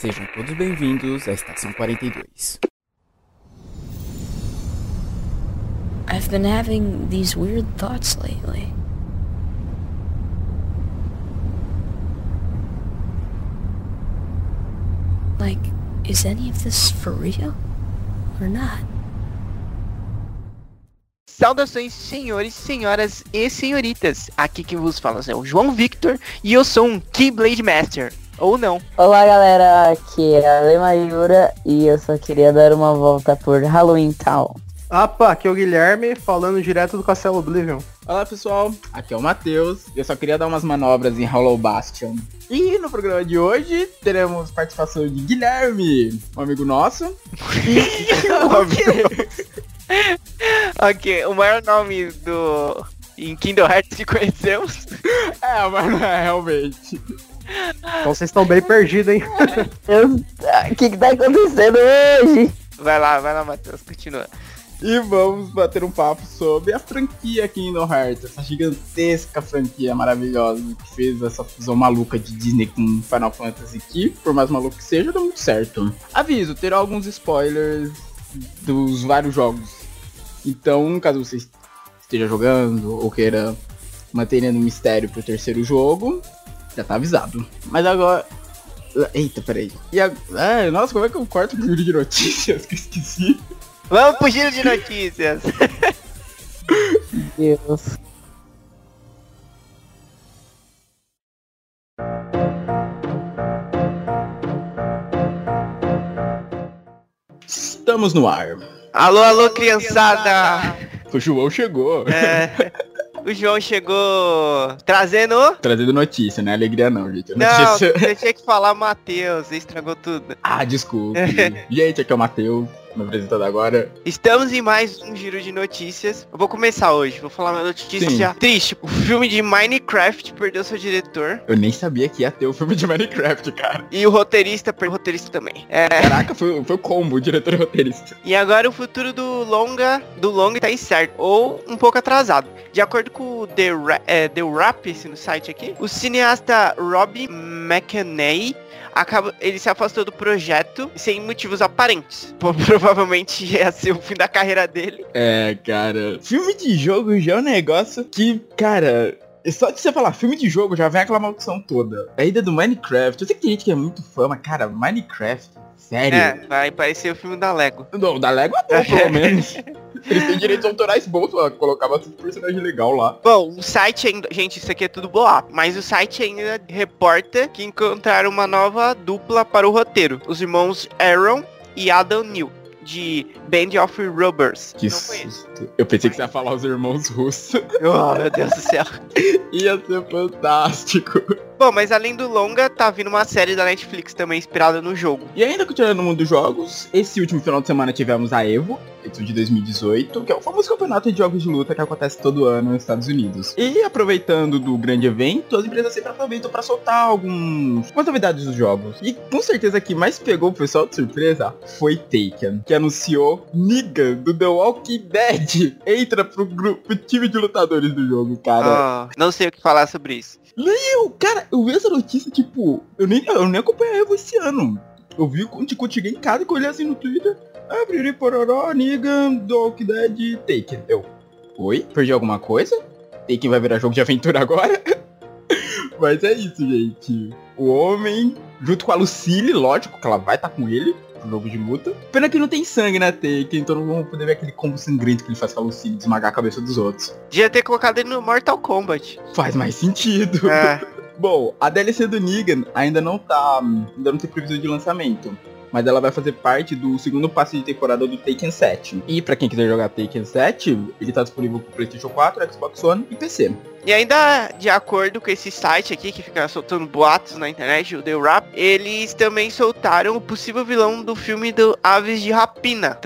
Sejam todos bem-vindos à Estação 42. I've been having these weird thoughts lately. Like, is any of this for real? Or not? Saudações, senhores, senhoras e senhoritas. Aqui quem vos fala é o João Victor e eu sou um Keyblade Master. Ou não. Olá galera, aqui é a Lema Yura e eu só queria dar uma volta por Halloween Town. Opa, aqui é o Guilherme, falando direto do Castelo Oblivion. Olá pessoal, aqui é o Matheus. Eu só queria dar umas manobras em Hollow Bastion. E no programa de hoje teremos participação de Guilherme, um amigo nosso. ok, o maior nome do. Em Kingdom Hearts que conhecemos. é, mas não é realmente. Então vocês estão bem perdidos, hein? O que, que tá acontecendo hoje? Vai lá, vai lá, Matheus, continua. E vamos bater um papo sobre a franquia Kingdom Hearts, essa gigantesca franquia maravilhosa que fez essa fusão maluca de Disney com Final Fantasy que, por mais maluco que seja, deu muito certo. Aviso, terá alguns spoilers dos vários jogos. Então, caso você esteja jogando ou queira manter no mistério pro terceiro jogo, já tá avisado. Mas agora. Eita, peraí. E a... É, nossa, como é que eu corto o giro de notícias que eu esqueci? Vamos pro giro de notícias. Deus. Estamos no ar. alô, alô, criançada. O João chegou. É, o João chegou trazendo. Trazendo notícia, né? Alegria não, gente. Não, Notícia... você tinha que falar Matheus, estragou tudo. Ah, desculpe. gente, aqui é o Matheus, me apresentando agora. Estamos em mais um giro de notícias. Eu vou começar hoje, vou falar uma notícia Sim. triste. O filme de Minecraft perdeu seu diretor. Eu nem sabia que ia ter o filme de Minecraft, cara. E o roteirista perdeu o roteirista também. É, Caraca, foi, foi o combo, o diretor e o roteirista. E agora o futuro do longa do longa tá incerto ou um pouco atrasado. De acordo com o The, Ra é, The Rap, esse no site aqui, o cineasta Rob McEnany acaba, ele se afastou do projeto sem motivos aparentes. Pô, provavelmente ia ser o fim da carreira dele. É, cara. Filme de jogo já é um negócio que, cara. Só de você falar filme de jogo já vem aquela maldição toda. A ida do Minecraft. Eu sei que tem gente que é muito fã, mas, cara, Minecraft. Sério? É, vai parecer o filme da Lego. Não, da Lego é bom, pelo menos. Eles têm direitos autorais bons pra colocar bastante personagem legal lá. Bom, o site ainda. Gente, isso aqui é tudo boa, mas o site ainda reporta que encontraram uma nova dupla para o roteiro. Os irmãos Aaron e Adam New, de Band of Rubbers. Que Não conheço. Eu pensei que você ia falar os irmãos russos. Oh, meu Deus do céu. ia ser fantástico. Bom, mas além do longa, tá vindo uma série da Netflix também inspirada no jogo. E ainda continuando no mundo dos jogos, esse último final de semana tivemos a EVO, de 2018, que é o famoso campeonato de jogos de luta que acontece todo ano nos Estados Unidos. E aproveitando do grande evento, as empresas sempre aproveitam para soltar alguns algumas novidades dos jogos. E com certeza que mais pegou o pessoal de surpresa foi Taken, que anunciou Negan do The Walking Dead entra pro grupo pro time de lutadores do jogo, cara. Oh, não sei o que falar sobre isso. Eu, cara, eu vi essa notícia, tipo, eu nem, eu nem acompanhei esse ano. Eu vi quando tipo, eu cheguei em casa e olhei assim no Twitter. Abrirei pororó, Negan, The Walking Dead, Taken. Eu, oi? Perdi alguma coisa? Taken vai virar jogo de aventura agora? Mas é isso, gente. O homem, junto com a Lucille, lógico que ela vai estar com ele jogo de luta. Pena que não tem sangue na Taken, então não vamos poder ver aquele combo sangrento que ele faz com a Lucille de esmagar a cabeça dos outros. Devia ter colocado ele no Mortal Kombat. Faz mais sentido. É. Bom, a DLC do Negan ainda não tá. ainda não tem previsão de lançamento. Mas ela vai fazer parte do segundo passe de temporada do Taken 7. E pra quem quiser jogar Taken 7, ele tá disponível pro Playstation 4, Xbox One e PC. E ainda de acordo com esse site aqui que fica soltando boatos na internet, o The Rap, eles também soltaram o possível vilão do filme do Aves de Rapina.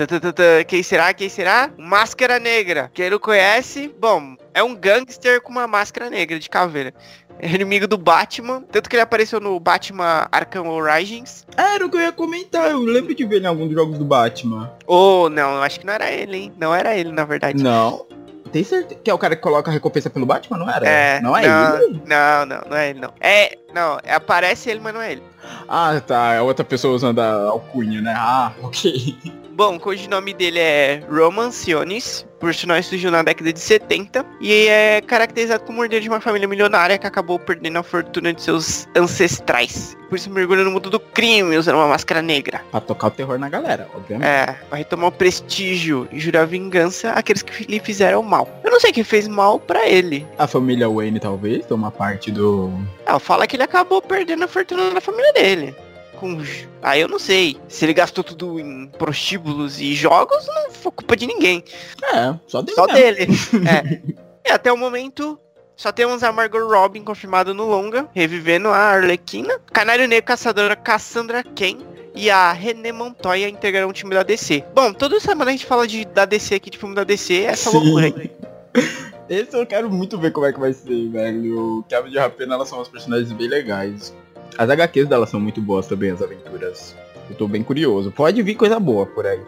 Quem será? Quem será? Máscara Negra. Quem não conhece, bom, é um gangster com uma máscara negra de caveira. É inimigo do Batman, tanto que ele apareceu no Batman Arkham Origins. Era o que eu ia comentar, eu lembro de ver em algum dos jogos do Batman. Ou não, eu acho que não era ele, hein? Não era ele, na verdade. Não. Tem certeza que é o cara que coloca a recompensa pelo Batman, não era? É, não é não, ele? Não, não, não é ele, não. É, não, aparece ele, mas não é ele. Ah, tá. É outra pessoa usando a alcunha, né? Ah, ok. Bom, o codinome dele é Roman Sionis, o personagem surgiu na década de 70 e é caracterizado como herdeiro de uma família milionária que acabou perdendo a fortuna de seus ancestrais. Por isso mergulha no mundo do crime usando uma máscara negra. Pra tocar o terror na galera, obviamente. É, vai retomar o prestígio e jurar vingança àqueles que lhe fizeram mal. Eu não sei quem fez mal pra ele. A família Wayne, talvez, toma parte do... Ela fala que ele acabou perdendo a fortuna da família dele. Com... Aí eu não sei. Se ele gastou tudo em prostíbulos e jogos, não foi culpa de ninguém. É, só dele Só dele. é. E até o momento, só temos a Margot Robin confirmada no longa, revivendo a Arlequina. Canário Negro Caçadora Cassandra Ken e a René Montoya integrarão o time da DC. Bom, toda semana a gente fala de, da DC aqui, de filme da DC, essa Sim. loucura aí. Esse eu quero muito ver como é que vai ser, velho. O Kevin de Rapena, elas são umas personagens bem legais. As HQs delas são muito boas também, as aventuras. Eu tô bem curioso. Pode vir coisa boa por aí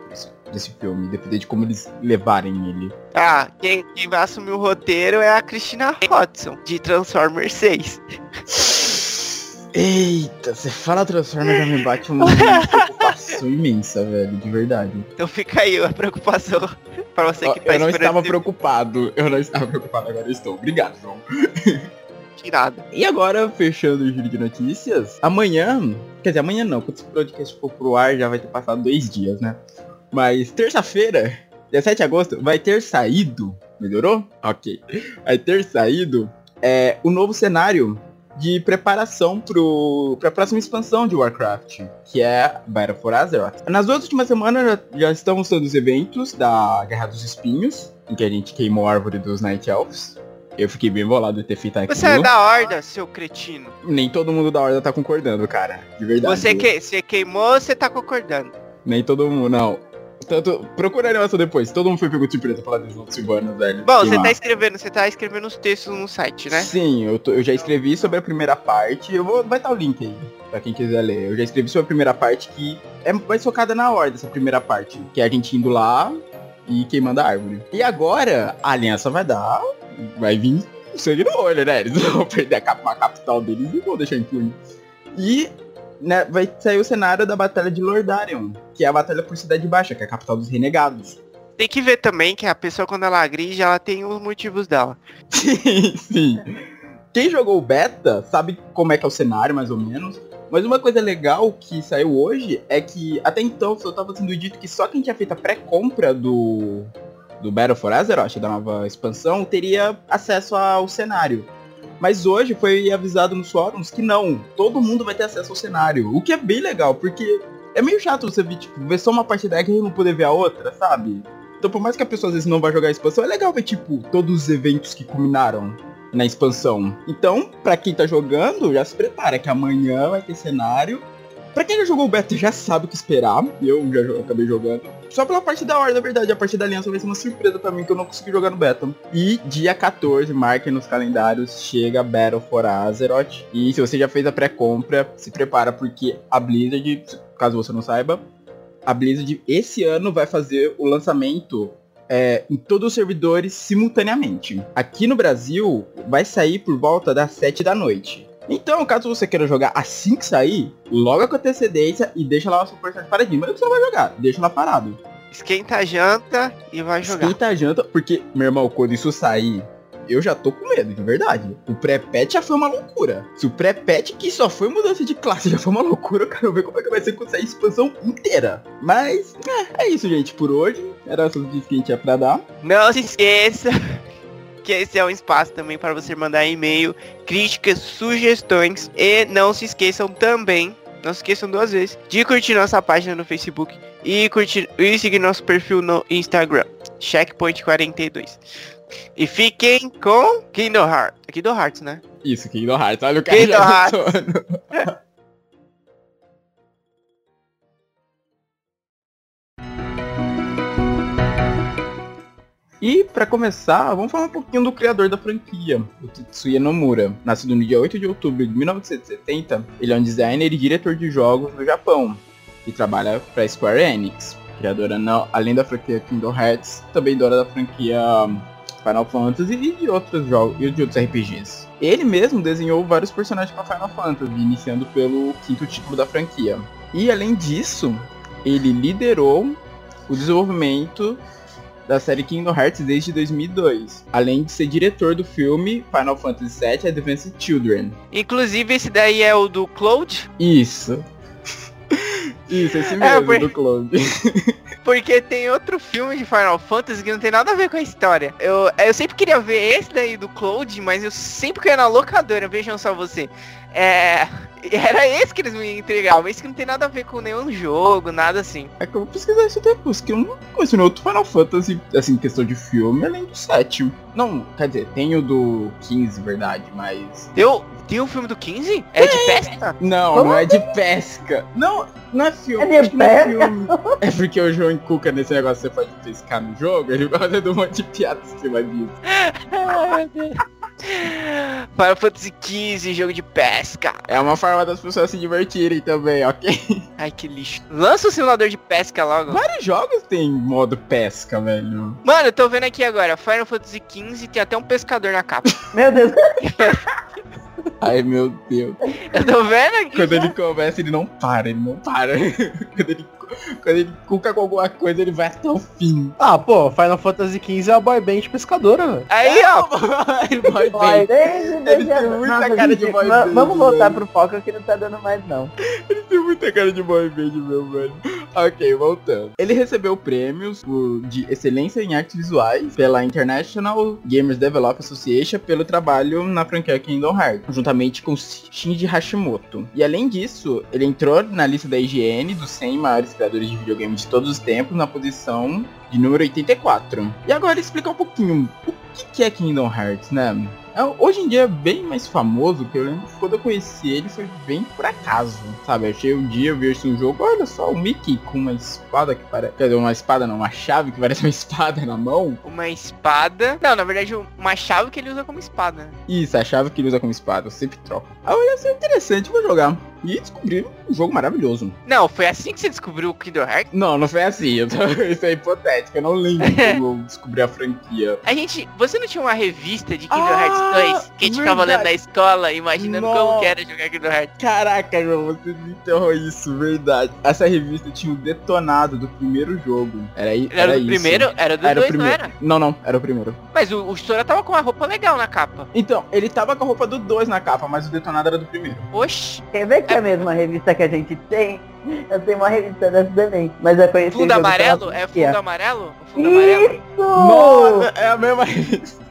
desse, filme, depender de como eles levarem ele. Ah, quem, quem vai assumir o roteiro é a Christina Hodson, de Transformers 6. Eita, você fala Transformers já me bate uma preocupação imensa, velho, de verdade. Então fica aí a preocupação pra você que tá eu não estava preocupado, eu não estava preocupado, agora eu estou. Obrigado, João. tirada. E agora, fechando o giro de notícias, amanhã, quer dizer, amanhã não, quando esse podcast for pro ar já vai ter passado dois dias, né? Mas terça-feira, 17 de agosto, vai ter saído, melhorou? Ok. Vai ter saído é, o novo cenário de preparação pro, pra próxima expansão de Warcraft, que é Battle for Azeroth. Nas duas últimas semanas já, já estamos tendo os eventos da Guerra dos Espinhos, em que a gente queimou a árvore dos Night Elves. Eu fiquei bem bolado de ter feito aquilo. Você é da horda, seu cretino. Nem todo mundo da Horda tá concordando, cara. De verdade. Você, que, você queimou, você tá concordando. Nem todo mundo, não. Tanto, procura a animação depois. Todo mundo foi pego de dos outros Silvanos, velho. Bom, você tá escrevendo, você tá escrevendo os textos no site, né? Sim, eu, tô- eu já escrevi sobre a primeira parte. Eu vou, vai estar o link aí, pra quem quiser ler. Eu já escrevi sobre a primeira parte que é mais focada na Horda, essa primeira parte. Que é a gente indo lá e queimando a árvore. E agora, a aliança vai dar. Vai vir sangue no olho, né? Eles vão perder a, cap- a capital deles e vão deixar impune. E né, vai sair o cenário da Batalha de Lordarion, que é a Batalha por Cidade Baixa, que é a capital dos renegados. Tem que ver também que a pessoa, quando ela agride, ela tem os motivos dela. Sim, sim. Quem jogou o beta sabe como é que é o cenário, mais ou menos. Mas uma coisa legal que saiu hoje é que até então só tava sendo dito que só quem tinha feito a pré-compra do, do Battle for Azeroth, da nova expansão, teria acesso ao cenário. Mas hoje foi avisado nos fóruns que não, todo mundo vai ter acesso ao cenário. O que é bem legal, porque é meio chato você ver, tipo, ver só uma parte da e não poder ver a outra, sabe? Então por mais que a pessoa às vezes não vá jogar a expansão, é legal ver, tipo, todos os eventos que culminaram na expansão. Então, pra quem tá jogando, já se prepara que amanhã vai ter cenário. Pra quem já jogou o beta já sabe o que esperar. Eu já acabei jogando. Só pela parte da hora, na verdade. A parte da aliança vai ser uma surpresa pra mim que eu não consegui jogar no beta. E dia 14, marquem nos calendários, chega Battle for Azeroth. E se você já fez a pré-compra, se prepara porque a Blizzard, caso você não saiba, a Blizzard esse ano vai fazer o lançamento é, em todos os servidores simultaneamente. Aqui no Brasil, vai sair por volta das 7 da noite. Então, caso você queira jogar assim que sair, logo com antecedência e deixa lá o seu personagem paradinho. Mas você não vai jogar, deixa lá parado. Esquenta a janta e vai jogar. Esquenta a janta, porque, meu irmão, quando isso sair, eu já tô com medo, de verdade. O pré-patch já foi uma loucura. Se o pré-patch que só foi mudança de classe já foi uma loucura, eu quero ver como é que vai ser quando sair a expansão inteira. Mas, é, é isso, gente, por hoje. Era essas notícias que a gente tinha pra dar. Não se esqueça que esse é um espaço também para você mandar e-mail, críticas, sugestões e não se esqueçam também, não se esqueçam duas vezes, de curtir nossa página no Facebook e curtir e seguir nosso perfil no Instagram, checkpoint42. E fiquem com Kingdom Hearts. Kingdom Hearts, né? Isso, Kingdom Hearts. Olha o cara Kingdom já Hearts. E pra começar, vamos falar um pouquinho do criador da franquia, o Tetsuya Nomura. Nascido no dia 8 de outubro de 1970, ele é um designer e diretor de jogos no Japão e trabalha para Square Enix, criadora não, além da franquia Kingdom Hearts, também dona da franquia Final Fantasy e de outros jogos e de outros RPGs. Ele mesmo desenhou vários personagens para Final Fantasy, iniciando pelo quinto título da franquia. E além disso, ele liderou o desenvolvimento da série Kingdom Hearts desde 2002, além de ser diretor do filme Final Fantasy VII Advanced Children. Inclusive, esse daí é o do Cloud, Isso. Isso, esse É, mesmo, por- do Clone. porque tem outro filme de Final Fantasy que não tem nada a ver com a história. Eu, eu sempre queria ver esse daí do Cloud, mas eu sempre que ia na locadora, vejam só você. É. Era esse que eles me entregavam, esse que não tem nada a ver com nenhum jogo, nada assim. É que eu vou pesquisar isso depois, que eu não conheço nenhum outro Final Fantasy, assim, questão de filme, além do 7. Não, quer dizer, tem o do 15, verdade, mas... Deu, tem um filme do 15? É de pesca? Não, Como não é de pesca. Não, não é filme. É de que é pesca? É porque o João Cuca, nesse negócio, você pode pescar no jogo, ele gosta de um monte de piada em cima disso. Final Fantasy 15, jogo de pesca. É uma forma das pessoas se divertirem também, ok? Ai, que lixo. Lança o simulador de pesca logo. Vários jogos tem modo pesca, velho. Mano, eu tô vendo aqui agora, Final Fantasy 15 tem até um pescador na capa. Meu Deus. Ai, meu Deus. Eu tô vendo aqui. Quando ele começa, ele não para, ele não para. quando, ele, quando ele cuca com alguma coisa, ele vai até o fim. Ah, pô, Final Fantasy XV é a boy band pescadora, velho. Aí, ó. ele vai Vai, bem. deixa, deixa. tem muita cara de boy band, Vamos voltar pro foco que não tá dando mais não. Ele tem muita cara de boy band, meu velho. Ok, voltando. Ele recebeu prêmios de excelência em artes visuais pela International Gamers Development Association pelo trabalho na franquia Kingdom Hearts, juntamente com Shinji Hashimoto. E além disso, ele entrou na lista da IGN dos 100 maiores criadores de videogame de todos os tempos na posição de número 84. E agora explicar um pouquinho o que é Kingdom Hearts, né? É, Hoje em dia é bem mais famoso, que eu lembro que quando eu conheci ele foi bem por acaso, sabe? Eu achei um dia, eu vi esse um jogo, olha só, o Mickey com uma espada que parece... Quer dizer, uma espada não, uma chave que parece uma espada na mão. Uma espada. Não, na verdade, uma chave que ele usa como espada. Isso, a chave que ele usa como espada, eu sempre troco. Eu olhei assim, interessante, vou jogar. E descobri um jogo maravilhoso. Não, foi assim que você descobriu o Kingdom Hearts? Não, não foi assim, eu tô... isso é hipotético, eu não lembro como eu descobri a franquia. A gente. Você não tinha uma revista de Kingdom Ah, Hearts 2 que a gente ficava lendo na escola, imaginando como Nossa. era jogar Kingdom Hearts? Caraca, João, você me enterrou isso, verdade. Essa revista tinha o detonado do primeiro jogo. Era, Era, era do isso. primeiro? Era do Era o 2, não primeiro. era? Não, não, era o primeiro. Mas o, o Sora tava com uma roupa legal na capa. Então, ele tava com a roupa do 2 na capa, mas o detonado era do primeiro. Oxi. Quer ver que é a mesma revista que a gente tem? Eu tenho uma revista dessa também. Mas é conhecido. Fundo amarelo? É fundo amarelo? Fundo amarelo? Isso! Nossa, é a mesma revista.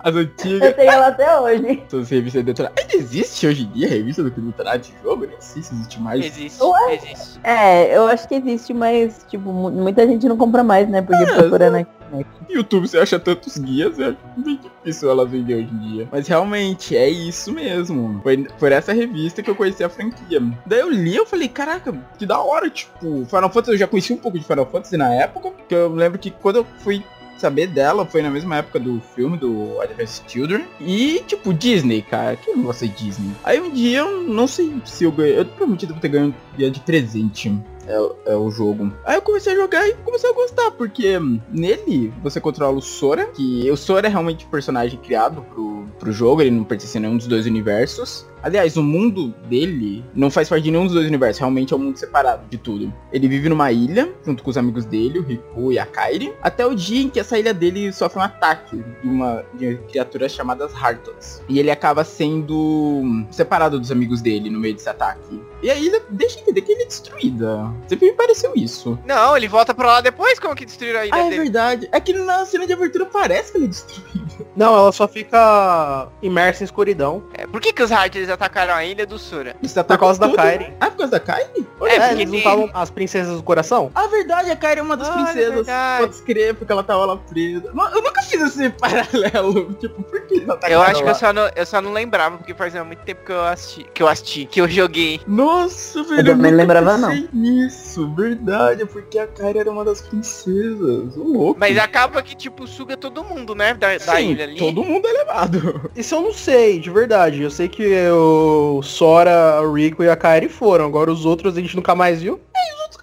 As Eu antigas. tenho ela até hoje. Essas revistas detonadas. Ainda existe hoje em dia a revista do detonado de jogo? Nem sei se existe mais. Existe, Ué? existe. É, eu acho que existe, mas, tipo, mu- muita gente não compra mais, né? Porque procurando aqui. No YouTube você acha tantos guias, é bem difícil elas vender hoje em dia. Mas realmente, é isso mesmo. Foi por essa revista que eu conheci a franquia. Daí eu li eu falei, caraca, que da hora, tipo, Final Fantasy, eu já conheci um pouco de Final Fantasy na época, que eu lembro que quando eu fui saber dela foi na mesma época do filme do Advanced Children. E, tipo, Disney, cara, que eu não vou ser Disney. Aí um dia, eu não sei se eu ganhei, eu provavelmente devo ter ganho dia de presente. É, é o jogo. Aí eu comecei a jogar e comecei a gostar, porque nele você controla o Sora, que o Sora é realmente um personagem criado pro, pro jogo, ele não pertence a nenhum dos dois universos. Aliás, o mundo dele não faz parte de nenhum dos dois universos, realmente é um mundo separado de tudo. Ele vive numa ilha, junto com os amigos dele, o Riku e a Kairi, até o dia em que essa ilha dele sofre um ataque de uma de criaturas chamadas Hartos. E ele acaba sendo separado dos amigos dele no meio desse ataque. E a ilha deixa entender que ele é destruída. Sempre me pareceu isso. Não, ele volta pra lá depois, como que destruíram a ilha Ah, é dele? verdade. É que na cena de abertura parece que ele é destruído. Não, ela só fica imersa em escuridão. É, por que, que os Hearts eles atacaram a ilha do Sora? Isso tá Por causa da. Kairi. Ah, por causa da Kairi? É, É, porque eles não estavam as princesas do coração? A verdade, a Kairi é uma das Ah, é princesas. verdade. Pode escrever, porque ela tava lá presa. Não, Eu nunca fiz esse paralelo. Tipo, por que eles atacaram Eu acho que lá? eu só, não, eu só não lembrava, porque fazia muito tempo que eu assisti, que eu assisti, que eu joguei. Nossa, velho. também nunca lembrava, pensei nisso. Verdade, é porque a Kairi era uma das princesas. Ô, louco. Mas acaba que, tipo, suga todo mundo, né? Da, da ilha ali. todo mundo é levado. Isso eu não sei, de verdade. Eu sei que o Sora, o Rico e a Kairi foram. Agora os outros a gente nunca mais viu. Aparecem outros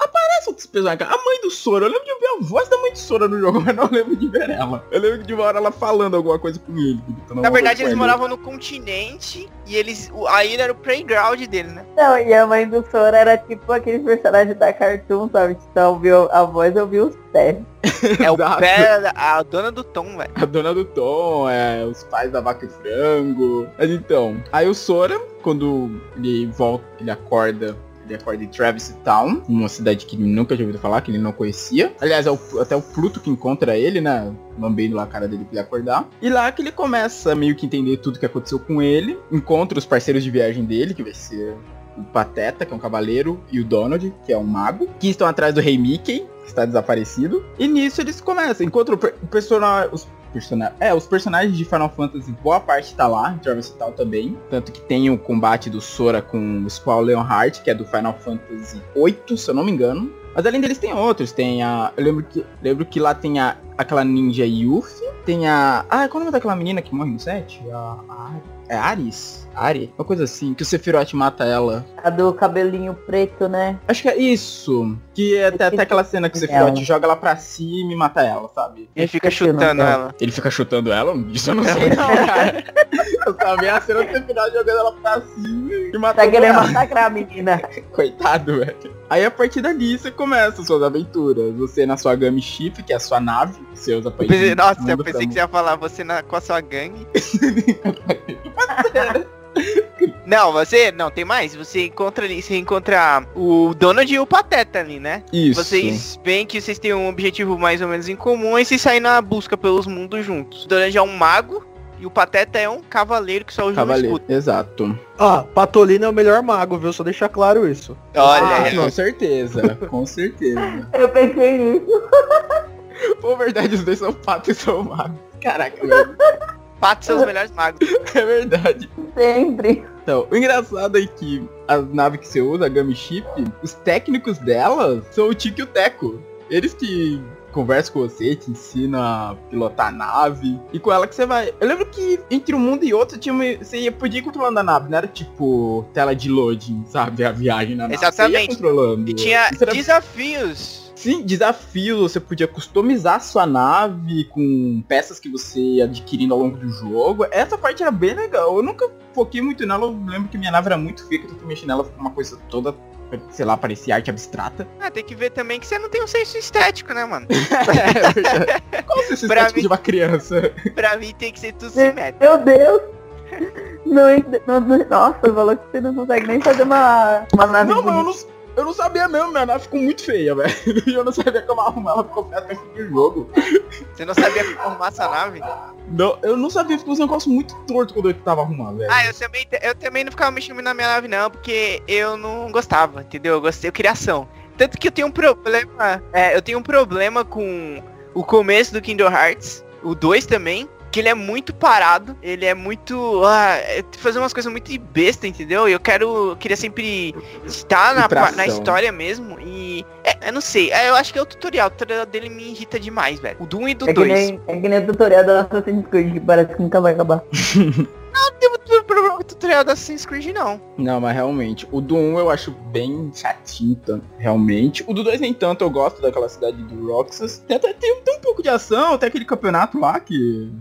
personagens. A mãe do Sora, eu lembro de ver a voz da mãe do Sora no jogo, mas não lembro de ver ela. Eu lembro de uma hora ela falando alguma coisa com ele. gritando Na verdade, eles moravam no continente e eles. A ilha era o playground dele, né? Não, e a mãe do Sora era tipo aquele personagem da Cartoon, sabe? Que só ouviu a voz, ouviu os pés. É o pé, a dona do Tom, velho. A dona do Tom, é, os pais da vaca e frango. Mas então, aí o Sora, quando ele volta, ele acorda. Acorda em Travis Town, uma cidade que ele nunca tinha ouvido falar, que ele não conhecia. Aliás, é o- até o Pluto que encontra ele, né? Lambendo lá a cara dele pra ele acordar. E lá que ele começa meio que entender tudo que aconteceu com ele. Encontra os parceiros de viagem dele, que vai ser o Pateta, que é um cavaleiro, e o Donald, que é um mago, que estão atrás do Rei Mickey, que está desaparecido. E nisso eles começam, encontram o personagem. Os persona- é, os personagens de Final Fantasy, boa parte tá lá, em Travis Town também. Tanto que tem o combate do Sora com o Squall Leonhardt, que é do Final Fantasy VIII, se eu não me engano. Mas além deles tem outros, tem a. Eu lembro que, lembro que lá tem a, aquela ninja Yuffie, tem a. Ah, qual é o nome daquela menina que morre no set? A, a, é Aris? Ari? Uma coisa assim, que o Sephiroth mata ela. A do cabelinho preto, né? Acho que é isso. Que é até, até aquela cena que o Sephiroth Ela. joga ela pra cima e mata ela, sabe? Ele fica chutando ela. Ele fica chutando ela? Isso eu não sei não, cara. Eu vi a cena do Sephiroth jogando ela pra cima e Tá matando querendo ela. massacrar a menina. Coitado, velho. Aí a partir dali você começa suas aventuras. Você na sua Gami Ship, que é a sua nave, você usa pra ir nossa, eu pensei que você ia falar você na- com a sua gangue. Não, você. Não, tem mais. Você encontra ali, você encontra o Donald e o Pateta ali, né? Isso. Vocês veem que vocês têm um objetivo mais ou menos em comum e vocês saem na busca pelos mundos juntos. O Donald é um mago e o Pateta é um cavaleiro que só usa um Cavaleiro. escudo. Exato. Ah, Patolino é o melhor mago, viu? Só deixar claro isso. Olha, Ah, com certeza. Com certeza. Eu pensei nisso. Pô, verdade, os dois são patos e são magos. Caraca, velho. patos são os melhores magos. É verdade. Sempre. Então, o engraçado é que as naves que você usa, a Gummy Ship, os técnicos delas são o Tiki e o Teco. Eles que conversam com você, te ensinam a pilotar a nave. E com ela que você vai. Eu lembro que entre um mundo e outro tinha uma... você ia, podia ir controlando a nave, não era tipo tela de loading, sabe? A viagem na nave. Você ia Exatamente. controlando. E tinha era- desafios. Sim, desafios, você podia customizar sua nave com peças que você ia adquirindo ao longo do jogo. Essa parte era bem legal. Eu nunca foquei muito nela, eu lembro que minha nave era muito feia, que eu tentei mexer nela com uma coisa toda, sei lá, parecia arte abstrata. Ah, tem que ver também que você não tem um senso estético, né, mano? é verdade. Qual o senso Pra estético mim- de uma criança? pra mim tem que ser tudo simétrico. Meu Deus. Não, não, nossa, falou que você não consegue nem fazer uma, uma nave Não, mas eu não, eu não sabia mesmo, minha nave ficou muito feia, velho. E eu não sabia como arrumar ela fim do jogo. Você não sabia como arrumar essa nave? Não, eu não sabia, ficou um negócio muito torto quando eu tava arrumando, velho. Ah, eu também, eu também não ficava mexendo na minha nave não, porque eu não gostava, entendeu? Eu gostei, eu queria ação. Tanto que eu tenho um problema, é, eu tenho um problema com o começo do Kingdom Hearts, o 2 também, que ele é muito parado, ele é muito, ah, é fazer umas coisas muito besta, entendeu? E eu quero, eu queria sempre estar na, na história mesmo e, é, eu não sei, é, eu acho que é o tutorial, o tutorial dele me irrita demais, velho. O Doom e do É que, 2. nem, é que nem o tutorial da Assassin's Creed, que parece que nunca vai acabar. Não tem muito problema com o tutorial da Assassin's Creed, não. Não, mas realmente, o do 1 eu acho bem chatinho, realmente. O do 2 nem tanto, eu gosto daquela cidade do Roxas. Tem, até- tem, tem um pouco de ação, tem aquele campeonato lá que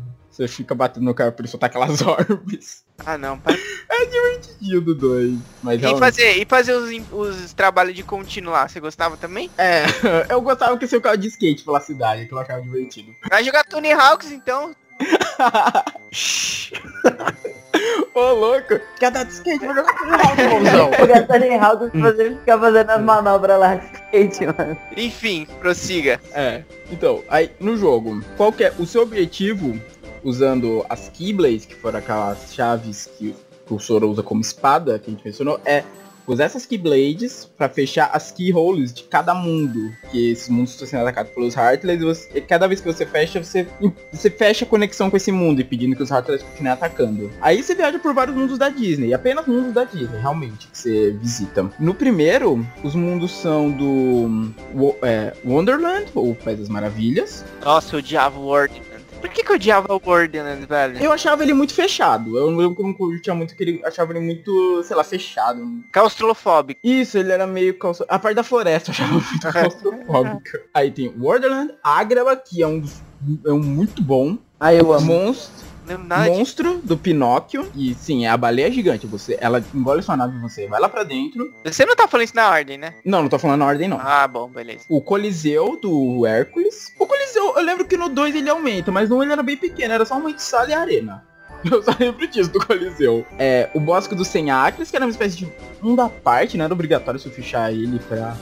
você fica batendo no cara pra ele soltar aquelas orbes. Ah, não, para E o do 2. Mas E realmente, fazer, e fazer os, os trabalhos de contínuo lá, você gostava também? é, eu gostava que você ficava de skate pela cidade, que eu achava divertido. Vai jogar Tony Hawks então? Ô, louco, quer dar de skate, vou jogar tudo rápido, irmãozão. O Gatani House fazer ficar fazendo as manobras lá de skate, mano. Enfim, prossiga. É, então, aí no jogo, qual que é o seu objetivo usando as Keyblades, que foram aquelas chaves que, que o Sora usa como espada, que a gente mencionou, é usar essas Keyblades pra fechar as Keyholes de cada mundo, que esses mundos estão sendo atacados pelos Heartless, e, você- cada vez que você fecha, você, você fecha a conexão com esse mundo, e pedindo que os Heartless continuem atacando. Aí você viaja por vários mundos da Disney, apenas mundos da Disney, realmente, que você visita. No primeiro, os mundos são do é, Wonderland, ou País das Maravilhas. Nossa, eu odiava o Word. Por que que eu odiava o Borderlands, velho? Eu achava ele muito fechado. Eu não lembro que eu não curtia muito que ele achava ele muito, sei lá, fechado. Claustrofóbico. Isso, ele era meio claustro... A parte da floresta eu achava muito claustrofóbica. Aí tem Borderland, Agraba, que é um. É um muito bom. Aí eu amo. Monstro, lembro nada de... monstro do Pinóquio. E sim, é a baleia gigante. Você, ela engole sua nave, você vai lá pra dentro. Você não tá falando isso na ordem, né? Não, não tô falando na ordem não. Ah, bom, beleza. O Coliseu do Hércules. O Coliseu, eu lembro que no 2 ele aumenta, mas no 1 ele era bem pequeno, era só uma de sala e arena. Eu só lembro disso do Coliseu. É, o Bosque dos Sem Acres, que era uma espécie de mundo à parte, não era obrigatório você fechar ele pra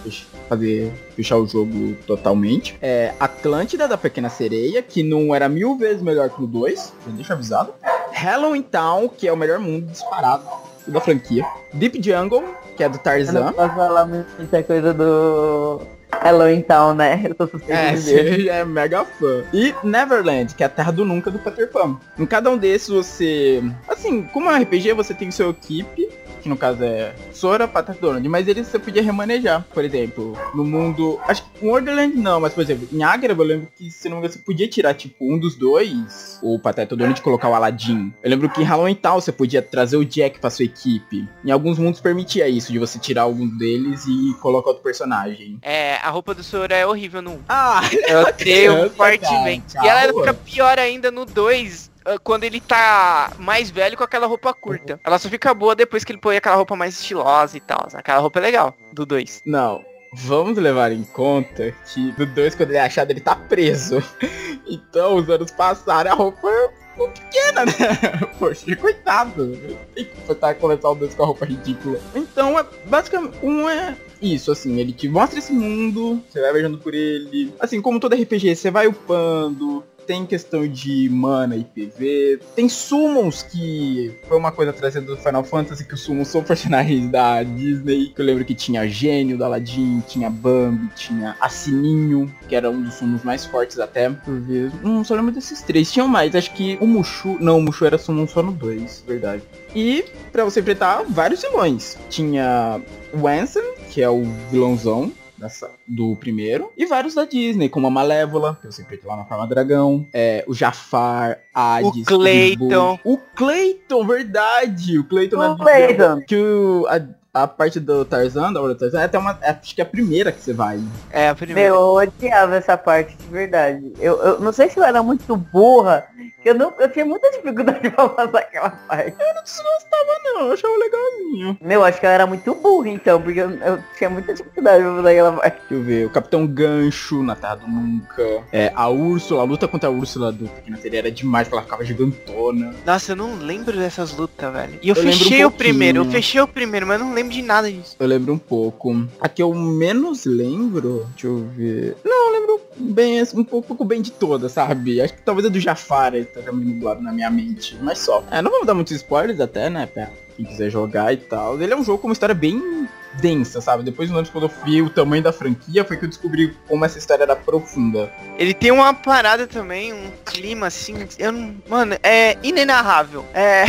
fazer fechar o jogo totalmente. É, Atlântida da Pequena Sereia, que não era mil vezes melhor que o 2, já deixa avisado. Halloween Town, que é o melhor mundo disparado da franquia. Deep Jungle, que é do Eu Tarzan. não posso falar muita coisa do Hello então, né? Eu tô suspeito É, de é mega fã. E Neverland, que é a terra do nunca do Peter Pan. Em cada um desses você. Assim, como é um RPG, você tem seu equipe. Que no caso é Sora, Patata Donald, mas eles você podia remanejar. Por exemplo, no mundo. Acho que em Wonderland não, mas por exemplo, em Agrabah eu lembro que se não me engano você podia tirar tipo um dos dois, o Patata Donald e colocar o Aladdin. Eu lembro que em Halloween Town você podia trazer o Jack pra sua equipe. Em alguns mundos permitia isso, de você tirar algum deles e colocar outro personagem. É, a roupa do Sora é horrível no 1. Ah, Eu criança, fortemente. cara, E ela fica pior ainda no 2, ah, quando ele tá mais velho com aquela roupa curta. Ela só fica boa depois que ele põe aquela roupa mais estilosa e tal. Aquela roupa é legal, do 2. Não, vamos levar em conta que no 2, quando ele é achado, ele tá preso. Então, os anos passaram, a roupa ficou pequena, né? Poxa, coitado. Tem que tá começar o 2 com a roupa ridícula. Então, é, basicamente, um é isso, assim, ele te mostra esse mundo, você vai viajando por ele. Assim, como todo RPG, você vai upando. Tem questão de mana e PV. Tem summons que foi uma coisa trazida do Final Fantasy, que os summons são personagens da Disney. Que eu lembro que tinha Gênio do Aladdin, tinha Bambi, tinha Assininho, que era um dos summons mais fortes até, por vezes. Não só lembro desses três. Tinham mais, acho que o Mushu. Não, o Mushu era summon só no 2, verdade. E pra você enfrentar vários vilões. Tinha o que é o vilãozão dessa- do primeiro, e vários da Disney, como a Malévola, que eu sempre lá na forma dragão, é, o Jafar, Hades, Clayton. Tribu- o Clayton, verdade, o Clayton O na Clayton. que o, a, a parte do Tarzan, da obra do Tarzan, é até uma, é, acho que é a primeira que você vai. É, a primeira. Meu, eu odiava essa parte de verdade. Eu, eu não sei se eu era muito burra, que eu, não, eu tinha muita dificuldade pra passar aquela parte. Eu não desgostava não, eu achava legalzinho. Meu, acho que eu era muito burra então, porque eu, eu tinha muita dificuldade pra fazer aquela parte. Deixa eu ver, o Capitão Gancho na Terra do Nunca. É, a Úrsula, a luta contra a Úrsula do Pequena Sereia era demais, porque ela ficava gigantona. Nossa, eu não lembro dessas lutas, velho. E eu, Eu fechei um o primeiro, eu fechei o primeiro, mas eu não lembro de nada disso. Eu lembro um pouco. A que eu menos lembro, deixa eu ver. Não, eu lembro bem, um pouco, pouco bem de todas, sabe? Acho que talvez a do Jafar tá meio nublado na minha mente, mas só. É, não vamos dar muitos spoilers até, né, pra quem quiser jogar e tal. Ele é um jogo com uma história bem densa, sabe? Depois, ano quando eu vi o tamanho da franquia, foi que eu descobri como essa história era profunda. Ele tem uma parada também, um clima assim, eu não, mano, é inenarrável. É,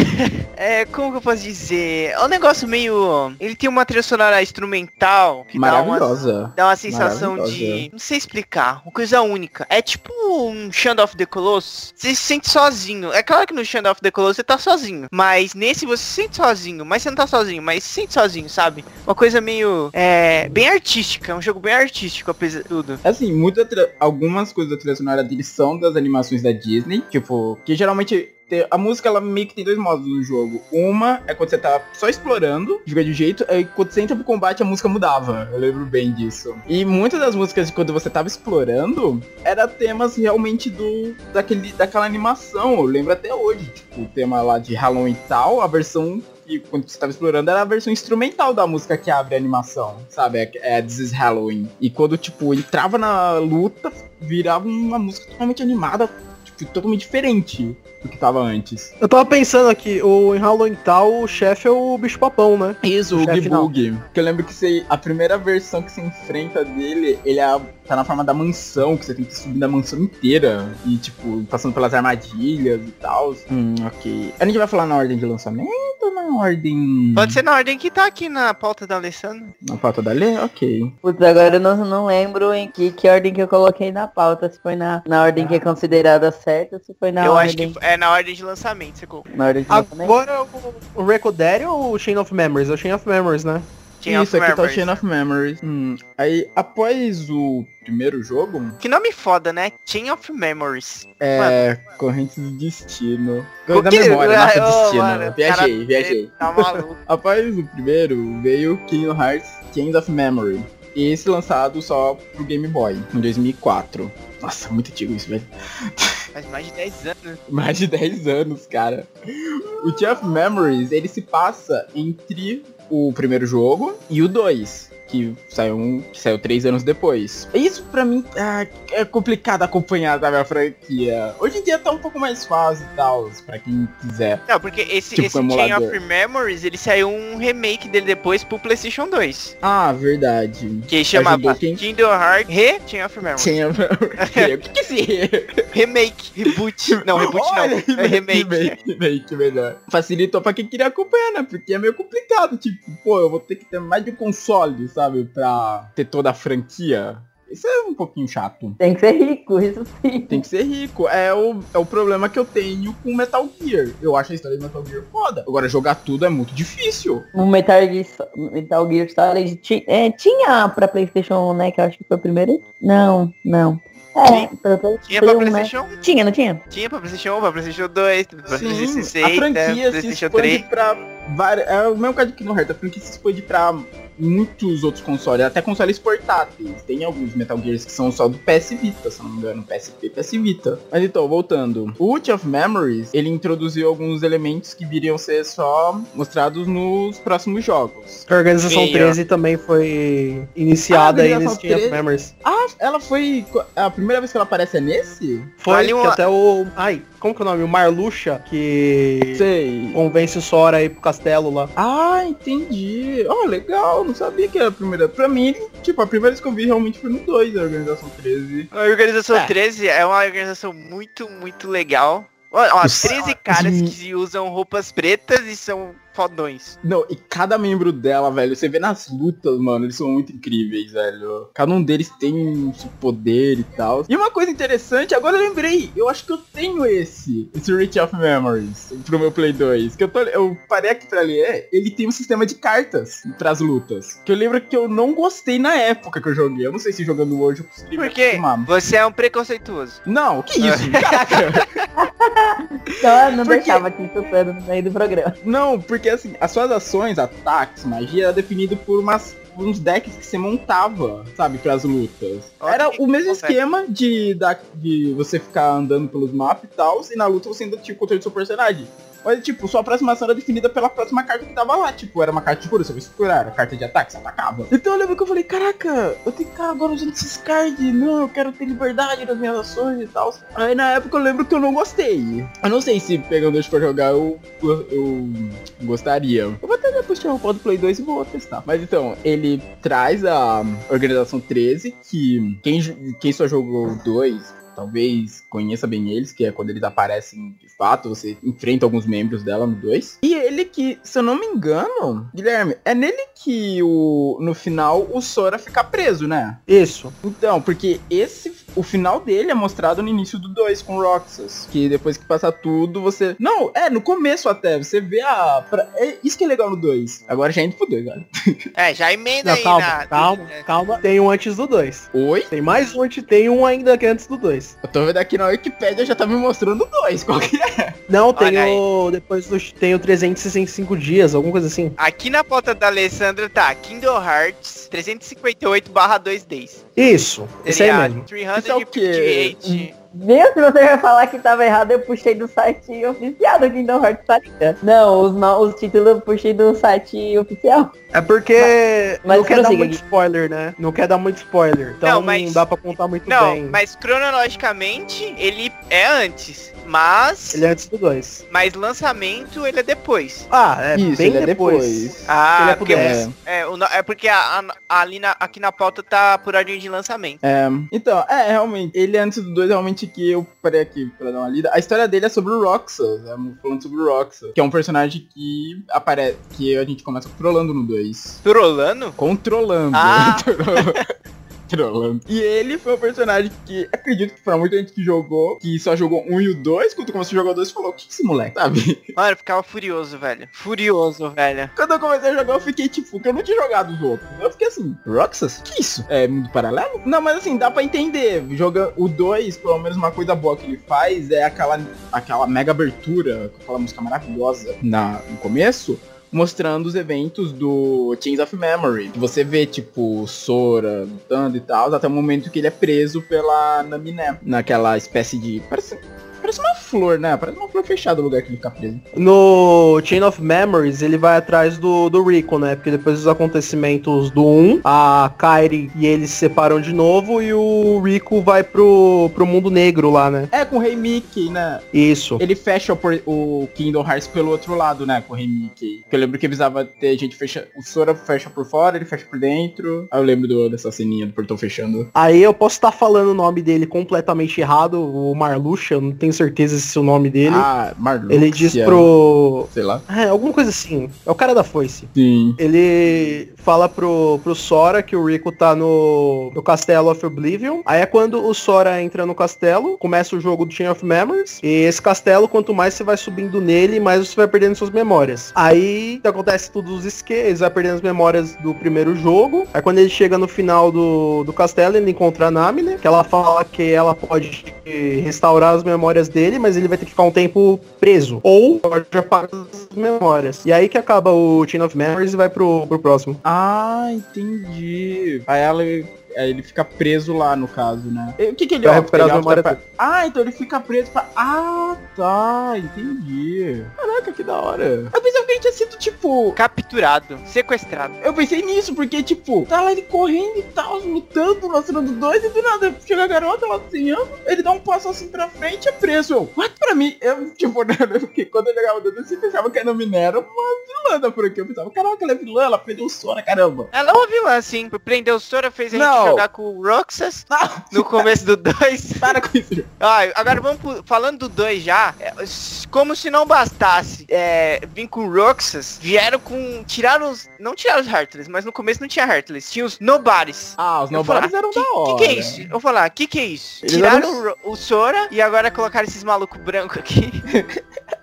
é, como que eu posso dizer? É um negócio meio, ele tem uma trilha sonora instrumental que dá uma, Maravilhosa. dá uma sensação Maravilhosa. de, não sei explicar, uma coisa única. É tipo um Shadow of the Colossus, você se sente sozinho. É claro que no Shadow of the Colossus você tá sozinho, mas nesse você se sente sozinho, mas você não tá sozinho, mas se sente sozinho, sabe? Uma coisa meio, é, bem artística, é um jogo bem artístico apesar de tudo. Assim, muita tra- algumas coisas da trilha sonora dele são das animações da Disney, tipo, que geralmente te- a música ela meio que tem dois modos no jogo. Uma é quando você tá só explorando, joga de jeito, aí quando você entra pro combate a música mudava. Eu lembro bem disso. E muitas das músicas de quando você tava explorando era temas realmente do daquele daquela animação. Eu lembro até hoje, tipo, o tema lá de Halloween e tal, a versão que quando você tava explorando era a versão instrumental da música que abre a animação, sabe? É, é This is Halloween. E quando, tipo, entrava na luta, virava uma música totalmente animada, tipo, totalmente diferente. do que tava antes. Eu tava pensando aqui, o em Halloween tal, o chefe é o bicho papão, né? Isso, O o. Gibug. Que eu lembro que você, a primeira versão que você enfrenta dele, ele é, tá na forma da mansão, que você tem que subir da mansão inteira. E, tipo, passando pelas armadilhas e tal. Hum, ok. A gente vai falar na ordem de lançamento ou na ordem... Pode ser na ordem que tá aqui na pauta da Alessandra. Na pauta da lei? Ok. Putz, agora eu não, não lembro em que, que ordem que eu coloquei na pauta. Se foi na, na ordem que é considerada certa, se foi na eu ordem... acho que é na ordem de lançamento, você colocou. Na ordem de lançamento. Agora o, o Recodere ou o Chain of Memories? É o Chain of Memories, né? Chain Isso, aqui tá o. Chain of Memories. Hum, aí, após o primeiro jogo, Que nome foda, né? Chain of Memories. é... Corrente do Destino. O da memória, nossa, Ô, destino. mano, viajei, cara, viajei. Tá maluco. Após o primeiro, veio Kingdom Hearts Chains of Memory. Esse lançado só pro Game Boy, em 2004. Nossa, muito antigo isso, velho. Faz mais de 10 anos. Mais de 10 anos, cara. O Chain of Memories, ele se passa entre o primeiro jogo e o 2. Que saiu, um, que saiu três anos depois. Isso pra mim ah, é complicado acompanhar da minha franquia. Hoje em dia tá um pouco mais fácil e tal, pra quem quiser. Não, porque esse, Tipo, esse Chain of Memories, ele saiu um remake dele depois pro Playstation 2. Ah, verdade. Que chamava quem? Kingdom Hearts Re Chain of Memories. Chain of Memory. o que que é esse Remake, reboot. Não, reboot Olha, não. É remake. remake, remake, melhor. Facilitou pra quem queria acompanhar, né? Porque é meio complicado, tipo, pô, eu vou ter que ter mais de console, sabe? Pra ter toda a franquia. Isso é um pouquinho chato. Tem que ser rico, isso sim. Tem que ser rico. É o, é o problema que eu tenho com Metal Gear. Eu acho a história de Metal Gear foda. Agora, jogar tudo é muito difícil. O Metal Gear, Metal Gear Solid ti- é, tinha pra Playstation 1, né? Que eu acho que foi o primeiro. Não, não. É, Tinha pra Playstation 1, né? Playstation 1. Tinha, não tinha? Tinha pra Playstation 1, pra Playstation 2, pra Playstation 6, a franquia se Playstation expande 3. pra várias... É o mesmo caso que no Heart, a franquia se expande pra muitos outros consoles, até consoles portáteis. Tem alguns Metal Gears que são só do PS Vita, se não me engano, PSP e PS Vita. Mas então, voltando. O Ult of Memories, ele introduziu alguns elementos que viriam ser só mostrados nos próximos jogos. A Organização Veio. 13 também foi iniciada aí nesse Chain of 13. Memories. Ah, ela foi... A primeira vez que ela aparece é nesse? Foi que uma- até o... Ai, como que é o nome? O Marluxa, que Sei. convence o Sora aí pro castelo lá. Ah, entendi. Oh, legal. Não sabia que era a primeira. Pra mim, tipo, a primeira vez que eu vi realmente foi no 2, a Organização 13. A Organização É. 13 é uma organização muito, muito legal. Ó, ó, Os- 13 caras que usam roupas pretas e são fodões. Não, e cada membro dela, velho, você vê nas lutas, mano, eles são muito incríveis, velho. Cada um deles tem um poder e tal. E uma coisa interessante, agora eu lembrei, eu acho que eu tenho esse, esse Reach of Memories, pro meu Play 2. Que eu, tô, eu parei aqui pra ler, ele tem um sistema de cartas pras lutas. Que eu lembro que eu não gostei na época que eu joguei. Eu não sei se jogando hoje eu consegui Por quê? Você é um preconceituoso. Não, que isso? Caraca! Então eu não Por quê? deixava aqui insultando no meio do programa. Não, porque assim, as suas ações, ataques, magia, era definido por umas uns decks que você montava, sabe, pras lutas. Olha Era o mesmo consegue. esquema de, da, de você ficar andando pelos mapas e tal, e na luta você ainda tinha o controle do seu personagem. Mas, tipo, sua aproximação era definida pela próxima carta que tava lá. Tipo, era uma carta de cura, você vai segurar, era carta de ataque, você atacava. Então eu lembro que eu falei, caraca, eu tenho que ficar agora usando esses cards, não, eu quero ter liberdade nas minhas ações e tal. Aí na época eu lembro que eu não gostei. Eu não sei se pegando hoje pra jogar eu, eu gostaria. Eu vou até depois tirar o pó do Play 2 e vou testar. Mas então, ele traz a Organização 13, que quem, quem só jogou o 2 talvez conheça bem eles, que é quando eles aparecem de fato, você enfrenta alguns membros dela no 2. E ele que, se eu não me engano, Guilherme, é nele que o no final o Sora fica preso, né? Isso. Então, porque esse o final dele é mostrado no início do 2 com Roxas, que depois que passa tudo, você Não, é no começo até, você vê a pra- é isso que é legal no 2. Agora já entra pro 2, velho. É, já emenda Não, aí calma, na... calma, é. calma. Tem um antes do 2. Oi? Tem mais um antes, tem um ainda que é antes do 2. Eu tô vendo aqui na Wikipedia já tá me mostrando o 2, qual que é? Não, tem Olha aí. o. Depois do, tem o 365 dias, alguma coisa assim. Aqui na pauta da Alessandra tá Kingdom Hearts 358 2 Days. Isso, esse aí mesmo. Isso é o quê? 358 Viu? Se você vai falar que tava errado, eu puxei do site oficial do Kingdom Hearts Saga. Não, os, os títulos eu puxei do site oficial. É porque Mas não quer dar muito Gui. spoiler, né? Não quer dar muito spoiler. Então Não, não, mas- dá pra contar muito Não, bem. mas cronologicamente ele é antes. Mas. Ele é antes do 2. Mas lançamento ele é depois. Ah, é Isso, bem ele é depois. depois. Ah, Ele é pro porque, 10. é, no- é porque a- a- ali na- aqui na pauta tá por ordem de lançamento. É, então, é, realmente, ele antes do 2, realmente que eu parei aqui pra dar uma lida. A história dele é sobre o Roxas, é, falando sobre o Roxas, que é um personagem que aparece, que a gente começa controlando no 2. Trolando? Controlando. Ah. Controlando. E ele foi um personagem que acredito que pra muita gente que jogou, que só jogou um e o dois, quando começou a jogar o dois, falou, o que é esse moleque, sabe? Mano, eu ficava furioso, velho. Furioso, velho. Quando eu comecei a jogar, eu fiquei tipo, porque eu não tinha jogado os outros. Eu fiquei assim, Roxas? Que isso? É mundo paralelo? Não, mas assim, dá pra entender. Joga o 2, pelo menos uma coisa boa que ele faz é aquela, aquela mega abertura, com aquela música maravilhosa na, no começo. Mostrando os eventos do Chains of Memory. Você vê, tipo, Sora lutando e tal, até o momento que ele é preso pela Naminé. Naquela espécie de. Parece, parece uma flor, né? Parece uma flor fechada o lugar que ele fica preso. No Chain of Memories, ele vai atrás do, do Rico, né? Porque depois dos acontecimentos do 1, a Kairi e eles se separam de novo e o Rico vai pro, pro mundo negro lá, né? É, com o Rei Mickey, né? Isso. Ele fecha o, o Kingdom Hearts pelo outro lado, né? Com o Rei Mickey. Que eu lembro que avisava ter gente fecha. O Sora fecha por fora, ele fecha por dentro. Aí eu lembro do- dessa ceninha do portão fechando. Aí eu posso estar falando o nome dele completamente errado, o Marluxa, eu não tenho certeza se é o nome dele. Ah, Marluxia. ele diz pro... Sei lá. É, alguma coisa assim. É o cara da foice. Sim. Ele fala pro, pro Sora que o Rico tá no, no Castelo of Oblivion. Aí é quando o Sora entra no castelo, começa o jogo do Chain of Memories. E esse castelo, quanto mais você vai subindo nele, mais você vai perdendo suas memórias. Aí acontece tudo os esquemas, vai perdendo as memórias do primeiro jogo. Aí quando ele chega no final do, do castelo, ele encontra a Nami, né? Que ela fala que ela pode restaurar as memórias dele, mas ele vai ter que ficar um tempo preso. Ou pode apagar as memórias. E aí que acaba o Chain of Memories e vai pro, pro próximo. Ah, entendi. Aí ela. Aí ele fica preso lá, no caso, né? E O que que ele Pra opta? recuperar Ele pra- dele. Ah, então ele fica preso pra... Ah, tá, entendi. Caraca, que da hora. Eu pensava que ele tinha sido, tipo... Capturado, sequestrado. Eu pensei nisso, porque, tipo, tá lá ele correndo e tal, lutando, mostrando dois, e do nada chega a garota lá desenhando, ele dá um passo assim pra frente e é preso. Eu, what? Pra mim, eu, tipo, né, porque quando eu jogava dentro, eu sempre pensava que a Minera uma vilã da franquia. Eu pensava, caraca, ela é vilã, ela prendeu o Sora, caramba. Ela é uma vilã, sim. Prendeu o Sora, fez a gente Não. Jogar com o Roxas Não, no começo do 2. para com isso. Ah, agora vamos pro- falando do 2 já. é, Como se não bastasse é, vir com o Roxas, vieram com. Tiraram os. Não tiraram os Heartless, mas no começo não tinha Heartless. Tinha os Nobodies. Ah, os nobares eram que, da hora. Que que é isso? Eu vou falar, que que é isso? Eles Tiraram eram- o o Sora e agora colocaram esses malucos brancos aqui.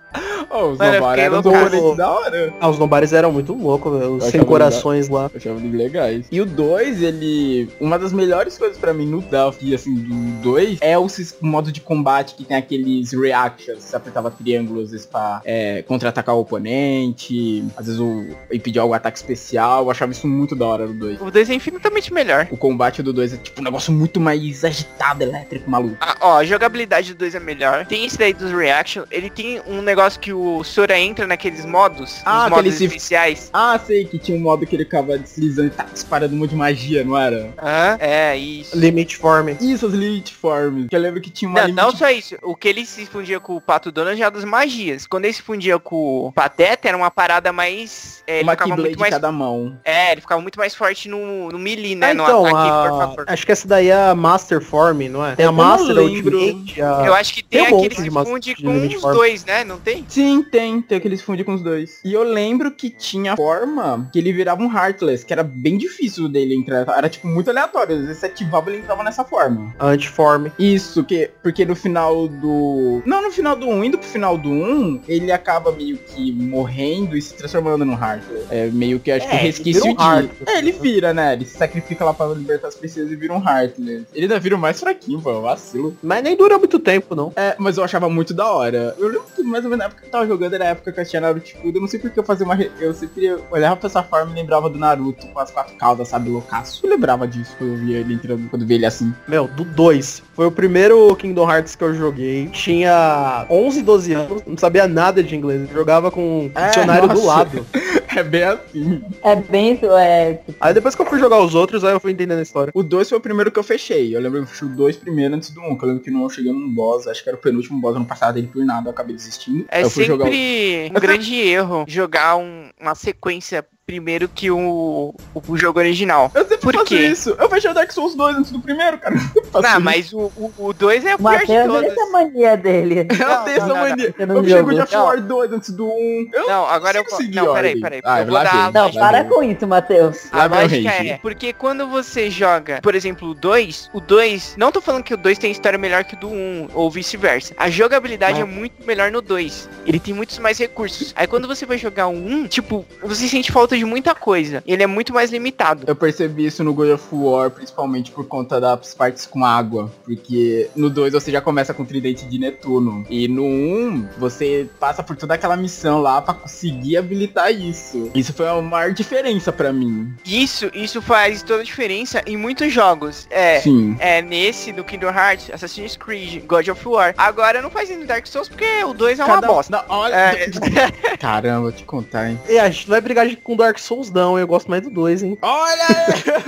Oh, os nobares fiquei eram oponentes da hora. Ah, os Nobares eram muito loucos, velho. Os sem corações lá. Eu achava eles legais. E o 2, ele. Uma das melhores coisas pra mim no Delphi, assim, do 2 é o modo de combate que tem aqueles reactions. Você apertava triângulo, às vezes, pra é, contra-atacar o oponente. Às vezes o, impedir algum ataque especial. Eu achava isso muito da hora no 2. O 2 é infinitamente melhor. O combate do 2 é tipo um negócio muito mais agitado, elétrico, maluco. Ah, ó, a jogabilidade do 2 é melhor. Tem esse daí dos reaction. Ele tem um negócio que o Sora entra naqueles modos. Ah, os modos se- especiais. Ah, sei que tinha um modo que ele ficava deslizando e tá disparando um monte de magia, não era? Aham, é, isso. Limit Form. Isso, os Elite Forms. Que eu lembro que tinha uma Não, não só isso. O que ele se fundia com o Pato Donald já das magias. Quando ele se fundia com o Pateta, era uma parada mais... É, ele uma ficava Keyblade muito de mais... cada mão. É, ele ficava muito mais forte no, no melee, né? Ah, no então, ataque a- por favor. acho que essa daí é a Master Form, não é? Tem a Eu Master. Ultimate, a... Eu acho que tem, tem um aquele que de se funde de com limit os form. dois, né? Não tem? Sim, tem. Tem aqueles funde com os dois. E eu lembro que tinha forma que ele virava um Heartless, que era bem difícil dele entrar. Era tipo muito aleatório. Às vezes você ativava ele entrava nessa forma. Antiform. Isso, que, porque no final do. Não, no final do 1, indo pro final do 1, ele acaba meio que morrendo e se transformando num Heartless. É meio que acho É, que resquício um de. Heartless. É, ele vira, né? Ele se sacrifica lá pra libertar as princesas e vira um Heartless. Ele ainda vira o mais fraquinho, pô, vacilo. Mas nem dura muito tempo, não. É, mas eu achava muito da hora. Eu lembro mais ou menos na época que eu tava jogando, era a época que eu tinha Naruto Shippuden, eu não sei porque eu fazia uma... re- Eu sempre olhava pra essa forma e lembrava do Naruto com as quatro caudas, sabe, loucaço. Eu lembrava disso quando eu via ele entrando, quando eu via ele assim. Meu, do 2. Foi o primeiro Kingdom Hearts que eu joguei. Tinha 11, 12 anos, não sabia nada de inglês. Eu jogava com um É, dicionário do nossa. lado. É bem assim. É bem isso, é. tipo, Aí depois que eu fui jogar os outros, aí eu fui entendendo a história. O 2 foi o primeiro que eu fechei. Eu lembro que eu fechei o 2 primeiro antes do 1. Um, que eu lembro que não cheguei num boss. Acho que era o penúltimo boss ano passado dele por nada. Eu acabei desistindo. É eu fui jogar o- sempre um grande erro jogar um- uma sequência primeiro que o, o jogo original. Eu sempre Por faço quê? isso. Eu fechei o Dark Souls 2 antes do primeiro, cara. Não, isso. mas o 2 é o O pior de todos. essa é a mania dele. Eu tenho não, essa não, mania. Você não Eu fechei o jogou. God of Não. War 2 antes do 1. Eu Não, agora eu Não, peraí, peraí. Ah, eu vou lá dar. Não, lógica. para com isso, Matheus. A lógica é, porque quando você joga, por exemplo, o 2, o 2, não tô falando que o 2 tem história melhor que o do 1, ou vice-versa. A jogabilidade Mas- é muito melhor no 2. Ele tem muitos mais recursos. Aí quando você vai jogar o 1, tipo, você sente falta de muita coisa. Ele é muito mais limitado. Eu percebi isso no God of War, principalmente por conta das partes com água. Porque no 2 você já começa com o tridente de Netuno. E no 1 você passa por toda aquela missão lá pra conseguir habilitar isso. Isso foi a maior diferença pra mim. Isso, isso faz toda a diferença em muitos jogos. É. Sim. É nesse, do Kingdom Hearts, Assassin's Creed, God of War. Agora não faz isso no Dark Souls porque o 2 é uma Cada- bosta. Não, olha. É. Caramba, vou te contar, hein. E a gente vai brigar com Dark Souls não, eu gosto mais do 2, hein. Olha!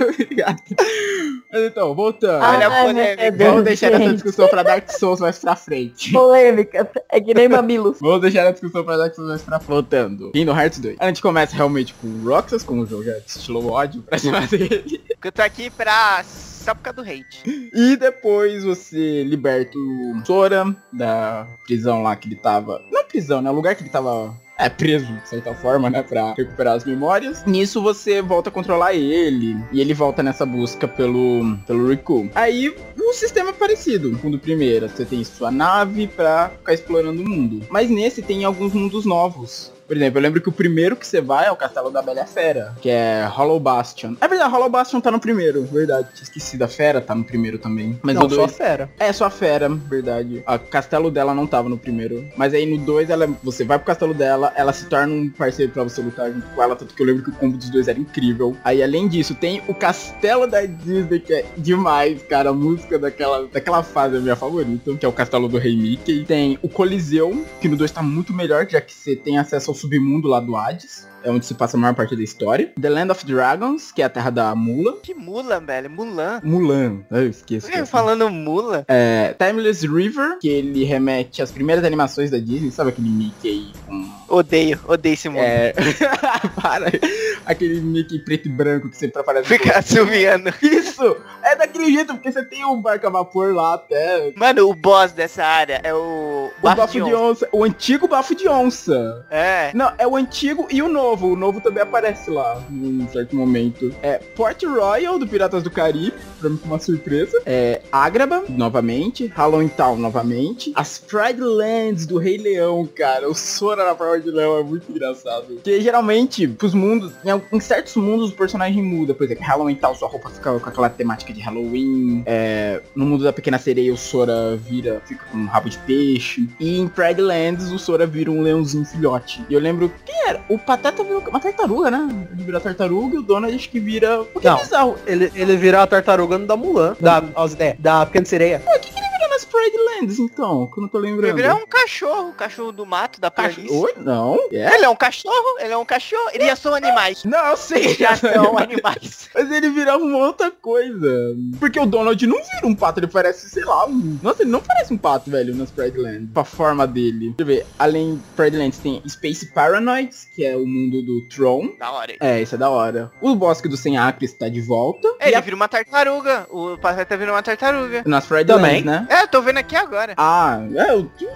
Obrigado. Mas então, voltando. Olha a Ai, polêmica. Vamos deixar essa discussão pra Dark Souls mais pra frente. Polêmica. É que nem mamilos. Vamos deixar a discussão pra Dark Souls mais pra voltando. Kingdom Hearts 2. A gente começa realmente com o Roxas, como o jogo já destilou ódio pra cima dele. Eu tô aqui pra. Só por causa do hate. E depois você liberta o Sora da prisão lá que ele tava. Não prisão, né? O lugar que ele tava. É, preso, de certa forma, né? Pra recuperar as memórias. Nisso você volta a controlar ele. E ele volta nessa busca pelo, pelo Riku. Aí o sistema é parecido com o do primeiro. Você tem sua nave pra ficar explorando o mundo. Mas nesse tem alguns mundos novos. Por exemplo, eu lembro que o primeiro que você vai é o Castelo da Bela Fera, que é Hollow Bastion. É verdade, Hollow Bastion tá no primeiro, verdade. Tinha esquecido, a Fera tá no primeiro também. Mas não, só dois... fera. É, só a Fera, verdade. O castelo dela não tava no primeiro. Mas aí no 2, ela, você vai pro castelo dela, ela se torna um parceiro pra você lutar junto com ela. Tanto que eu lembro que o combo dos dois era incrível. Aí além disso, tem o castelo da Disney, que é demais, cara. A música daquela, daquela fase é a minha favorita, que é o castelo do Rei Mickey. Tem o Coliseu, que no 2 tá muito melhor, já que você tem acesso ao submundo lá do Hades. É onde se passa a maior parte da história. The Land of Dragons, que é a terra da Mula. Que mula, velho. Mulan. Mulan. Eu esqueço. Por que dessa. falando mula? É, Timeless River, que ele remete às primeiras animações da Disney, sabe aquele Mickey com. Odeio, odeio esse mundo. É. Para! Aquele Mickey preto e branco que sempre aparece. Fica assoviando. Isso! É daquele jeito, porque você tem um barco a vapor lá até. Mano, o boss dessa área é o. O bafo de onça. O antigo bafo de onça. É. Não, é o antigo e o novo. O novo também aparece lá, num certo momento. É Port Royal, do Piratas do Caribe, pra mim foi uma surpresa. É Agraba, novamente. Halloween Town, novamente. As Pride Lands, do Rei Leão, cara. O Sora na forma de leão é muito engraçado. Porque geralmente, pros mundos, em, em certos mundos o personagem muda. Por exemplo, Halloween Town, sua roupa fica com aquela temática de Halloween. É, no mundo da Pequena Sereia, o Sora vira, fica com um rabo de peixe. E em Pride Lands, o Sora vira um leãozinho filhote. E eu lembro, quem era? O Pateta virou uma tartaruga, né? Ele vira tartaruga e o Donald acho que vira... O que é Não. bizarro? Ele, ele vira a tartaruga da Mulan, da, as ideias, da Pequena Sereia. Vira nas Pride Lands, então, que eu não tô Ele lembrando. é um cachorro, o cachorro do mato, da Cacho- polícia. Oi? Não? É? Ele é um cachorro, ele é um cachorro, eles já são animais. Não, eu sei. Já são animais. Mas ele virava uma outra coisa. Porque o Donald não vira um pato, ele parece, sei lá, um... Nossa, ele não parece um pato, velho, nas Pride Lands. Com a forma dele. Deixa eu ver. Além de Pride Lands tem Space Paranoids, que é o mundo do Tron. Da hora. É, isso é da hora. O Bosque dos Sem Acres tá de volta. É, ele a... vira uma tartaruga. O Pateta vira uma tartaruga. Nas Pride Também. Né? É, eu tô vendo aqui agora. Ah, é, o tipo,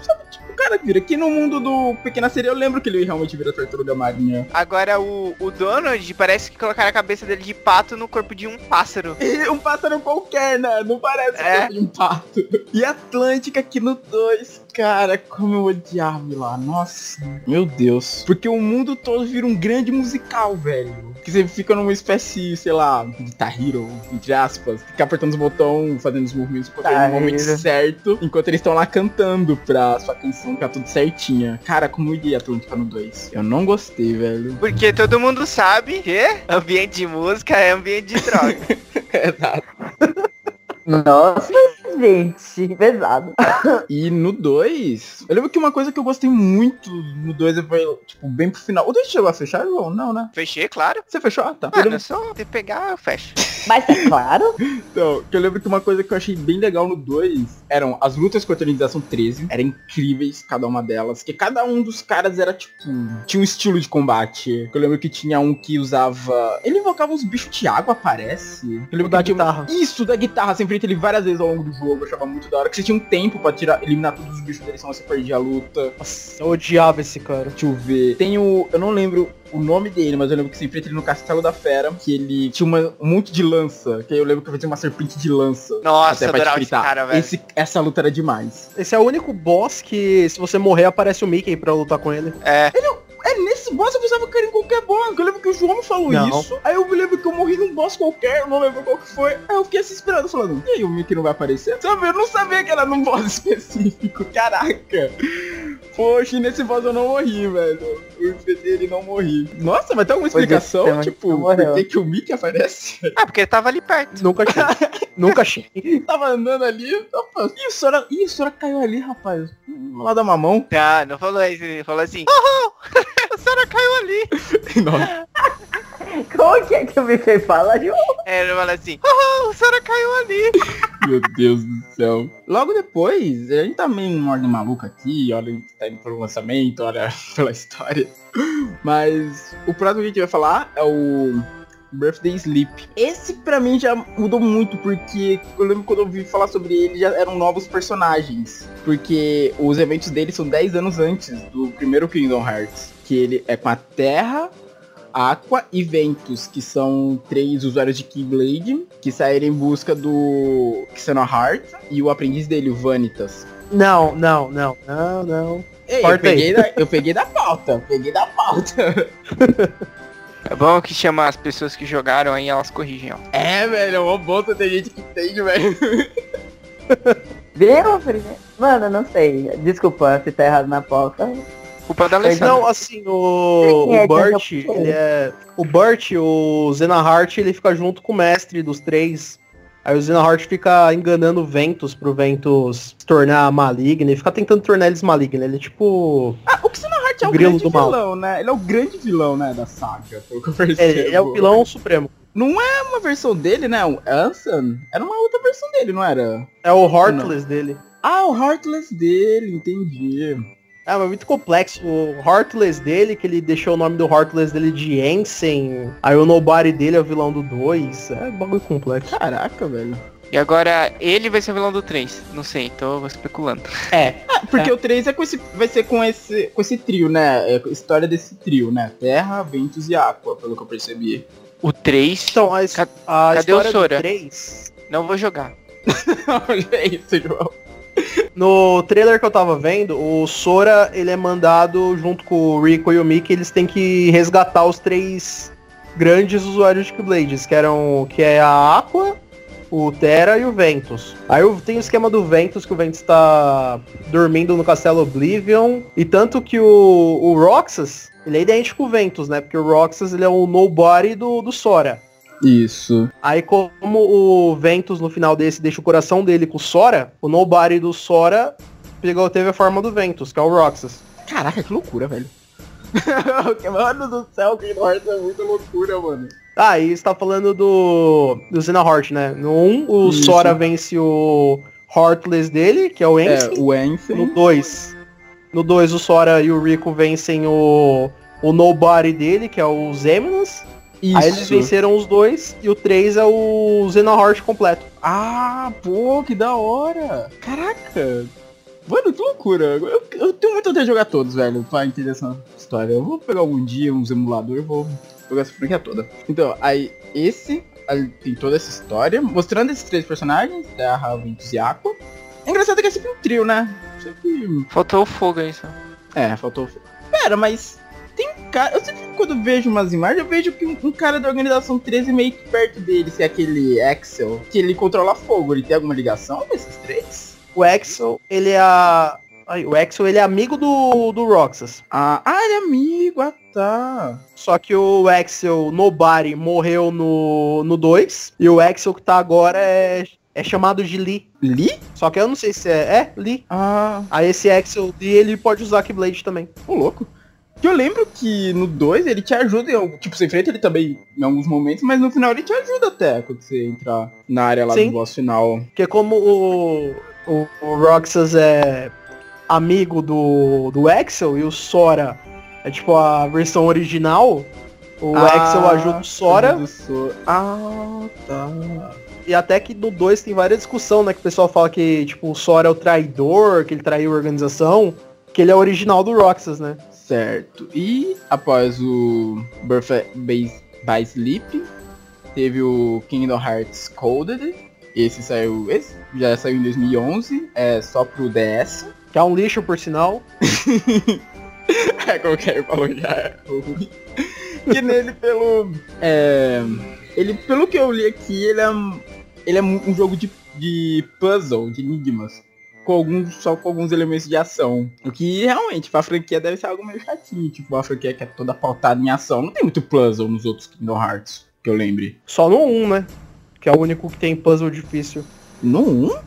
o cara vira. Aqui no mundo do Pequena Sereia, eu lembro que ele realmente vira tartaruga marinha. Agora o, o Donald parece que colocaram a cabeça dele de pato no corpo de um pássaro. Um pássaro qualquer, né? Não parece É. é um pato. E Atlântica aqui no 2, cara, como eu odiava lá. Nossa, meu Deus. Porque o mundo todo vira um grande musical, velho. Que você fica numa espécie, sei lá, de Guitar Hero, entre aspas. Fica apertando os botões, fazendo os movimentos Guitar no momento certo. Enquanto eles estão lá cantando pra sua canção ficar tudo certinha. Cara, como eu iria Atlântica no 2? Eu não gostei, velho. Porque todo mundo sabe que ambiente de música é ambiente de droga. Exato. Nossa gente, pesado. E no 2, eu lembro que uma coisa que eu gostei muito no 2 foi, tipo, bem pro final. O 2 chegou a fechar, João? Não, né? Fechei, claro. Você fechou? Ah, tá. Eu Mano, lembro- é só de pegar, eu fecho. Mas é claro. Então, que eu lembro que uma coisa que eu achei bem legal no 2 eram as lutas contra a organização 13. Eram incríveis, cada uma delas. Que cada um dos caras era, tipo, tinha um estilo de combate. Eu lembro que tinha um que usava. Ele invocava uns bichos de água, parece. Eu lembro da que tinha- guitarra. Isso, da guitarra. Você enfrenta ele várias vezes ao longo do jogo. Eu achava muito da hora. Que você tinha um tempo pra tirar, eliminar todos os bichos dele, senão você perdia a luta. Nossa, eu odiava esse cara. Deixa eu ver. Tem o. Eu não lembro o nome dele, mas eu lembro que você enfrenta ele no Castelo da Fera. Que ele tinha uma- um monte de lança. Que eu lembro que eu fazia uma serpente de lança. Nossa, até pra esse cara, velho. Esse- essa luta era demais. Esse é o único boss que, se você morrer, aparece o Mickey pra lutar com ele. É, É, nesse boss eu que era em qualquer boss. Eu lembro que o João me falou Não. isso. Aí eu me lembro que eu morri num boss qualquer, eu não lembro qual que foi. Aí eu fiquei assim esperando, falando, e aí o Mickey não vai aparecer? Sabe, eu não sabia que era num boss específico. Caraca. Poxa, e nesse boss eu não morri, velho. Ele não morri. Nossa, mas tem alguma Pois é, explicação, tem, mas tipo, por que, que o Mickey aparece? ah, porque ele tava ali perto. Nunca achei. Nunca achei. Tava andando ali, opa, ih, o Sora, ih, o Sora caiu ali, rapaz. Lá da mamão. Ah, não falou isso, ele falou assim, oh, a senhora caiu ali. Nossa. Como que é que o Mickey fala, João? É, ele falou assim, oh, a senhora caiu ali. Meu Deus do céu. Logo depois, a gente tá meio em ordem maluca aqui, olha, tá indo pelo lançamento, olha pela história. Mas o próximo que a gente vai falar é o Birthday Sleep. Esse pra mim já mudou muito, porque eu lembro quando eu ouvi falar sobre ele, já eram novos personagens. Porque os eventos dele são 10 anos antes do primeiro Kingdom Hearts. Que ele é com a Terra, Aqua e Ventus, que são três usuários de Keyblade, que saíram em busca do Xenoheart e o aprendiz dele, o Vanitas. Não, não, não, não, não. Ei, eu peguei, da, eu peguei da pauta, peguei da pauta. É bom que chama as pessoas que jogaram aí, elas corrigem, ó. É, velho, é uma bolsa, tem gente que entende, velho. Viu? Mano, eu não sei. Desculpa se tá errado na pauta. Culpa da Alessandra. Não, assim, o, é o Burt, é eu- ele é. O Burt, o Xenahart, ele fica junto com o mestre dos três. Aí o Xenahart fica enganando o Ventus pro Ventus se tornar maligno e fica tentando tornar eles malignos. Ele é tipo. Ah, o Xenoheart é o grande do mal. vilão, né? Ele é o grande vilão, né, da saga, pelo que eu percebo. Ele, ele é o vilão supremo. Não é uma versão dele, né? O Ansem? Era uma outra versão dele, não era? É o Heartless dele. Ah, o Heartless dele, entendi. É, mas muito complexo. O Heartless dele, que ele deixou o nome do Heartless dele de Ensign. Aí o Nobody dele é o vilão do 2. É bagulho complexo. Caraca, velho. E agora ele vai ser o vilão do 3. Não sei, tô especulando. É. Porque o 3 é com esse, vai ser com esse, com esse trio, né? É a história desse trio, né? Terra, Ventos e Aqua, pelo que eu percebi. O 3, Então, a, a cadê o história do Sora? 3... não vou jogar. Olha isso, João. No trailer que eu tava vendo, o Sora, ele é mandado junto com o Rico e o Mickey, eles têm que resgatar os três grandes usuários de Keyblades, que eram que é a Aqua, o Terra e o Ventus. Aí eu- tem o esquema do Ventus, que o Ventus tá dormindo no Castelo Oblivion, e tanto que o, o Roxas, ele é idêntico ao Ventus, né? Porque o Roxas, ele é o nobody do, do Sora. Isso. Aí como o Ventus no final desse deixa o coração dele com o Sora, o Nobody do Sora pegou, teve a forma do Ventus, que é o Roxas. Caraca, que loucura, velho. mano do céu, Kingdom Hearts é muita loucura, mano. Ah, e você tá falando do, do Xenoheart, né? No 1, o Isso. Sora vence o Heartless dele, que é o É, Ensign. o Ansem. No 2, no 2 o Sora e o Rico vencem o, o Nobody dele, que é o Zeminas. Isso. Aí eles venceram os dois, e o 3 é o Xenoheart completo. Ah, pô, que da hora. Caraca. Mano, que loucura. Eu, eu tenho muito vontade de jogar todos, velho, pra entender essa história. Eu vou pegar algum dia uns emuladores e vou jogar essa franquia toda. Então, aí, esse aí tem toda essa história, mostrando esses três personagens, Terra, Ventus e Aqua. É engraçado que é sempre um trio, né? Sempre... Faltou o fogo aí só. É, faltou... Pera, mas... Tem cara... Eu sempre quando vejo umas imagens, eu vejo que um, um cara da Organização 13 meio que perto dele, que é aquele Axel, que ele controla fogo. Ele tem alguma ligação com esses três? O Axel, ele é a... Ai, o Axel, ele é amigo do, do Roxas. Ah, ah, ele é amigo, ah tá. Só que o Axel Nobody morreu no, no 2. E o Axel que tá agora é, é chamado de Lee. Lee? Só que eu não sei se é. É, Lee. Ah, Aí esse Axel Lee, ele pode usar Keyblade também. ô louco. Que eu lembro que no 2 ele te ajuda algum. Tipo, você enfrenta ele também em alguns momentos, mas no final ele te ajuda até quando você entrar na área lá Sim. do boss final. Porque como o, o, o Roxas é amigo do, do Axel e o Sora é tipo a versão original, o Axel ajuda o Sora ajuda o Sora. Ah, tá. e até que no 2 tem várias discussão, né? Que o pessoal fala que tipo, o Sora é o traidor, que ele traiu a organização, que ele é original do Roxas, né? Certo. E após o Birth by, by Sleep, teve o Kingdom Hearts Coded. Esse saiu. Esse já saiu em 2011. É só pro DS. Que é um lixo, por sinal. É, como que falou já é ruim. Que nele pelo. É, ele, pelo que eu li aqui, ele é, um- ele é um jogo de, de puzzle, de enigmas. Com alguns, só com alguns elementos de ação. O que realmente, pra franquia deve ser algo meio chatinho. Tipo, uma franquia que é toda pautada em ação. Não tem muito puzzle nos outros Kingdom Hearts, que eu lembre. Só no 1, né? Que é o único que tem puzzle difícil. No 1? Qual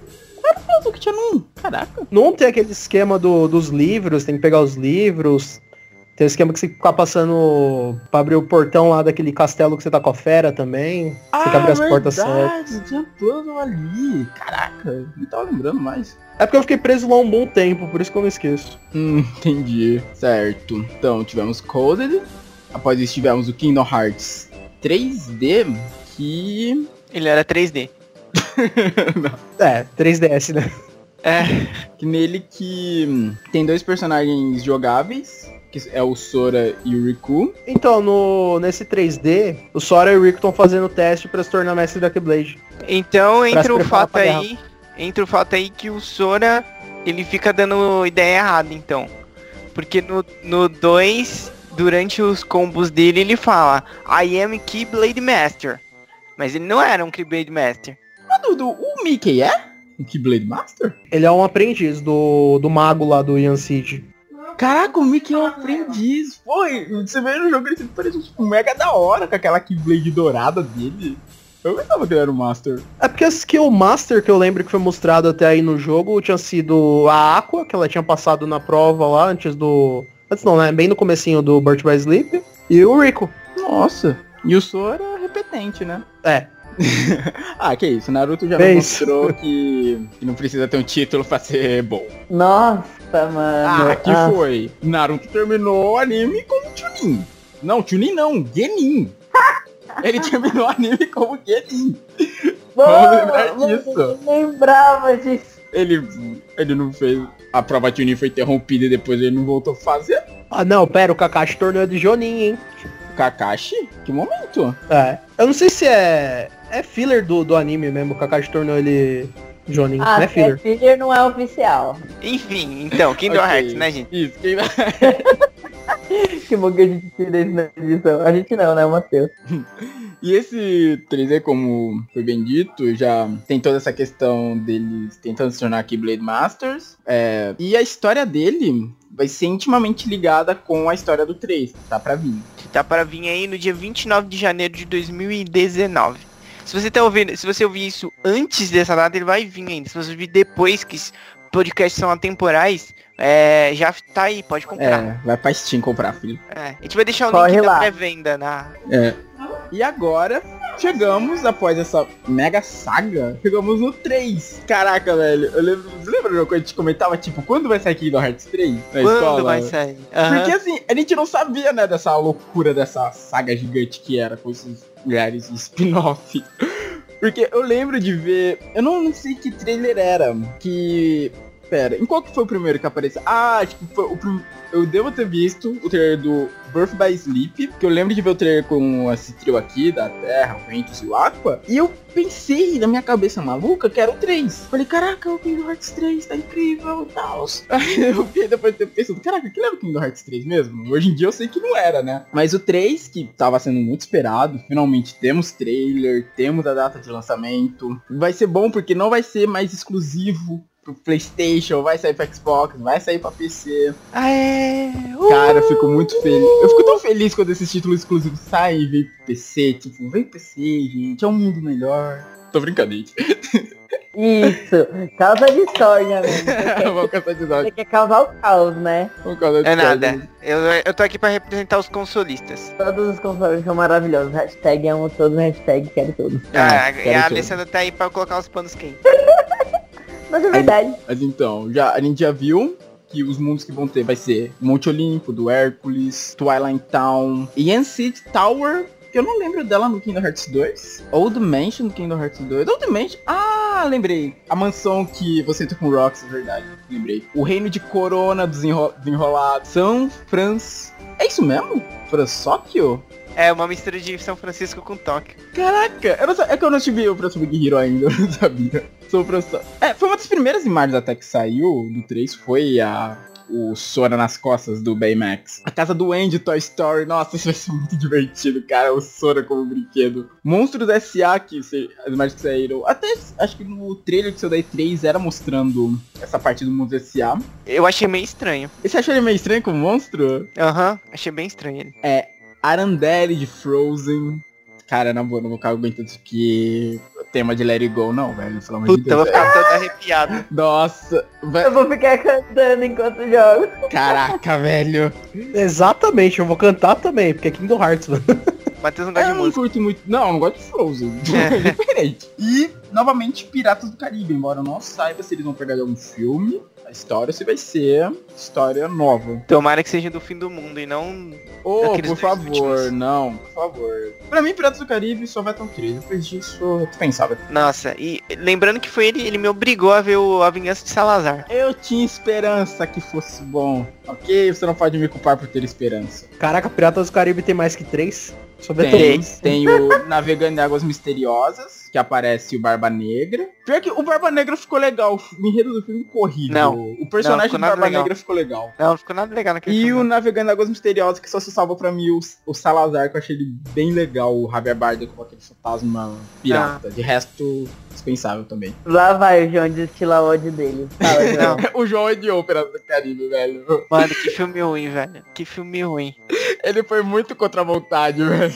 era o puzzle que tinha no 1? Caraca. Não tem aquele esquema do- dos livros, tem que pegar os livros. Tem o esquema que você fica passando pra abrir o portão lá daquele castelo que você tá com a fera também. Você tem que abrir as portas certas. verdade, tinha ali. Caraca, não tava lembrando mais. É porque eu fiquei preso lá um bom tempo, por isso que eu não esqueço. Hum, entendi. Certo. Então, tivemos Coded. Após isso, tivemos o Kingdom Hearts 3D, que... Ele era 3D. É, 3DS, né? É. que nele que hum, tem dois personagens jogáveis, que é o Sora e o Riku. Então, no, nesse 3D, o Sora e o Rick estão fazendo teste pra se tornar mestre da Keyblade. Então entra o fato aí. Entra o fato aí que o Sora ele fica dando ideia errada, então. Porque no 2, durante os combos dele, ele fala I am Keyblade Master. Mas ele não era um Keyblade Master. Ah, Dudu, o Mickey é? O Keyblade Master? Ele é um aprendiz do, do mago lá do Ian Seed. Caraca, o Mickey é um aprendiz. Foi, você vê no jogo ele sempre parecia tipo, mega da hora com aquela Keyblade dourada dele. Eu pensava que ele era o Master. É porque a skill master que eu lembro que foi mostrado até aí no jogo tinha sido a Aqua, que ela tinha passado na prova lá antes do... Antes não, né? Bem no comecinho do Birth by Sleep. E o Rico. Nossa. E o Sora é repetente, né? É. ah, que isso. Naruto já mostrou que, que não precisa ter um título pra ser bom. Nossa, mano. Ah, que foi? Naruto terminou o anime como Chunin. Não, Chunin não, Genin. Ele terminou o anime como Genin. Vamos lembrar disso. Lembrava disso. Ele, ele não fez. A prova Chunin foi interrompida e depois ele não voltou a fazer. Ah, não, pera, o Kakashi tornou de Jonin, hein? Kakashi? Que momento? É. Eu não sei se é... É filler do, do anime mesmo, o Kakashi tornou ele Jonin. Ah, não é se é filler. filler não é oficial. Enfim, então, Kingdom Ok. Hearts, né, gente? Isso, quem Que bom que a gente tira isso na edição. A gente não, né, Matheus? E esse 3D, como foi bem dito, já tem toda essa questão deles tentando se tornar Keyblade Masters. É, e a história dele vai ser intimamente ligada com a história do 3, tá pra vir. Que tá para vir aí no dia 29 de janeiro de 2019. Se você tá ouvindo, se você ouvir isso antes dessa data, ele vai vir ainda. Se você ouvir depois que os podcasts são atemporais, é, já tá aí, pode comprar. É, vai pra Steam comprar, filho. É, A gente vai deixar o Corre link da lá. pré-venda na. É. E agora, chegamos, após essa mega saga, chegamos no 3. Caraca, velho, eu lembro, você lembra que a gente comentava, tipo, quando vai sair Kingdom Hearts 3? Na Quando escola? vai sair? Aham. Porque assim, a gente não sabia, né, dessa loucura dessa saga gigante que era com esses milhares de spin-off. Porque eu lembro de ver. Eu não, não sei que trailer era. Que. Pera, em qual que foi o primeiro que apareceu? Ah, tipo, foi o prim... Eu devo ter visto o trailer do Birth by Sleep, que eu lembro de ver o trailer com esse trio aqui, da Terra, o Ventus e o Aqua, e eu pensei na minha cabeça maluca que era o 3. Falei, caraca, o Kingdom Hearts 3 tá incrível tal. Aí eu fiquei depois de ter pensado, caraca, aquilo era o Kingdom Hearts 3 mesmo? Hoje em dia eu sei que não era, né? Mas o 3, que tava sendo muito esperado, finalmente temos trailer, temos a data de lançamento. Vai ser bom porque não vai ser mais exclusivo pro Playstation, vai sair pra Xbox, vai sair pra PC. Ah, é. Cara, eu fico muito feliz. Eu fico tão feliz quando esses títulos exclusivos saem e vem pro PC. Tipo, vem pro PC, gente. É um mundo melhor. Tô brincando, gente. Isso, causa discórdia, né? Vamos Você quer causar o caos, né? Vamos É nada. Eu, eu tô aqui pra representar os consolistas. Todos os consoles são maravilhosos. Hashtag amo todos, hashtag quero todos. Ah, quero e a tudo. Alessandra tá aí pra colocar os panos quentes. Mas é verdade. Mas então, já, a gente já viu que os mundos que vão ter vai ser Monte Olimpo, do Hércules, Twilight Town Ancient Tower, que eu não lembro dela no Kingdom Hearts 2. Old Mansion no Kingdom Hearts 2. Old Mansion... Ah, lembrei. A mansão que você entra com Rox, é verdade. Lembrei. O Reino de Corona. Desenrolados. São Franz... É isso mesmo? Fransóquio? É uma mistura de São Francisco com Tóquio. Caraca, eu não é que eu não tive o próximo Big Hero ainda, eu não sabia. Sou professor. É, foi uma das primeiras imagens até que saiu do 3, foi a o Sora nas costas do Baymax. A casa do Andy Toy Story, nossa, isso vai ser muito divertido, cara, o Sora como brinquedo. Monstros S.A. que se- as imagens que saíram, até acho que no trailer que saiu da E3 era mostrando essa parte do Monstros S.A. Eu achei meio estranho. E você achou ele meio estranho como monstro? Aham, achei bem estranho ele. Arandelle de Frozen. Cara, na boa, não vou ficar aguentando isso aqui. O tema de Let It Go, não, velho. Pelo amor de Puta, eu vou Deus. ficar todo arrepiado. Nossa, vai- Eu vou ficar cantando enquanto jogo. caraca, velho. Exatamente, eu vou cantar também, porque é Kingdom Hearts, mano. Matheus não gosta Eu de não música. curto muito. Não, eu não gosto de Frozen. É diferente. E, novamente, Piratas do Caribe. Embora eu não saiba se eles vão pegar de algum filme, a história, se vai ser história nova. Tomara que seja do fim do mundo e não. Daqueles por favor, últimos. não, por favor. Pra mim, Piratas do Caribe só vai ter um 3. Depois disso, eu pensava. Nossa, e lembrando que foi ele, ele me obrigou a ver o A Vingança de Salazar. Eu tinha esperança que fosse bom. Ok? Você não pode me culpar por ter esperança. Caraca, Piratas do Caribe tem mais que três. Só ver Tem, três. tem o Navegando em Águas Misteriosas, que aparece o Barba Negra. Pior que o Barba Negra ficou legal, o enredo do filme horrível. Não. O personagem ficou do Barba legal. Negra ficou legal. Não, não ficou nada legal naquele E o filme. Navegando em Águas Misteriosas, que só se salva pra mim o, o Salazar, que eu achei ele bem legal, o Javier Bardem com aquele fantasma pirata. De resto, dispensável também. Lá vai o João destilar o ódio dele. Fala, João. Não. o João odiou o Pirata do Caribe, velho. Mano, que filme ruim, velho. Que filme ruim. Ele foi muito contra a vontade, velho.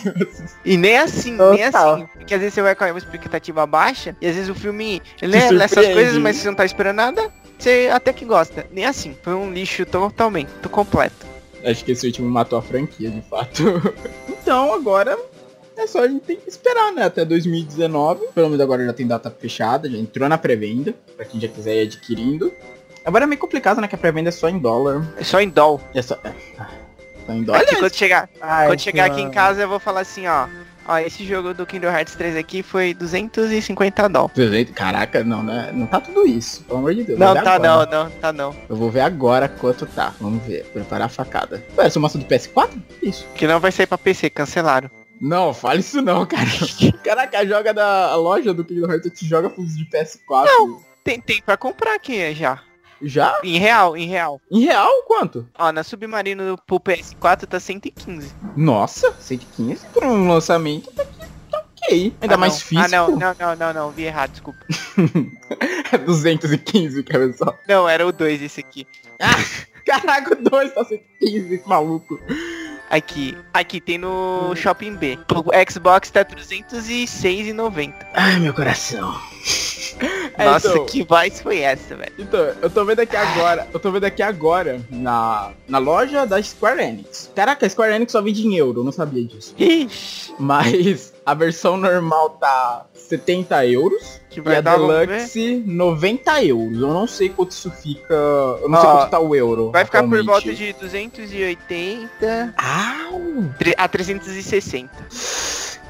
E nem assim, nem Total. assim. Porque às vezes você vai com uma expectativa baixa e às vezes o filme ele Te é essas coisas, mas você não tá esperando nada. Você até que gosta. Nem assim. Foi um lixo totalmente, completo. Acho que esse último matou a franquia, de fato. então, agora é só a gente tem que esperar, né? Até 2019. Pelo menos agora já tem data fechada, já entrou na pré-venda, pra quem já quiser ir adquirindo. Agora é meio complicado, né? Que a pré-venda é só em dólar. É só em doll. É só, é, só em dólar. Aqui, quando chegar, Ai, quando chegar aqui em casa eu vou falar assim, ó. Ó, esse jogo do Kingdom Hearts 3 aqui foi 250 doll. 300 Caraca, não, né? Não tá tudo isso, pelo amor de Deus. Não, tá agora. não, não, tá não. Eu vou ver agora quanto tá. Vamos ver. Preparar a facada. Ué, essa mostra do PS4? Isso. Que não vai sair pra PC, cancelaram. Não, fala isso não, cara. Caraca, joga da loja do Kingdom Hearts te joga fusos de PS4. Tem, tem pra comprar aqui já. Já? Em real, em real. Em real, quanto? Ó, na Submarino pro PS4 tá 115. Nossa, 115 por um lançamento tá, aqui, tá ok. Ainda Ah, mais não. físico. Ah, não, não, não, não, não, vi errado, desculpa. É 215, cara só. Não, era o 2 esse aqui. Caraca, o 2 tá 115, esse maluco. Aqui, aqui tem no Shopping B. O Xbox tá 306,90. Ai, meu coração. É, Nossa, então, que voz foi essa, velho? então, eu tô vendo aqui agora, eu tô vendo aqui agora na, na loja da Square Enix. Caraca, a Square Enix só vende em euro, eu não sabia disso. Ixi, Mas a versão normal tá 70 euros. que E a vai dar. Deluxe, 90 euros. Eu não sei quanto isso fica. Eu não sei quanto tá o euro. Vai ficar por volta de 280 Au! a 360.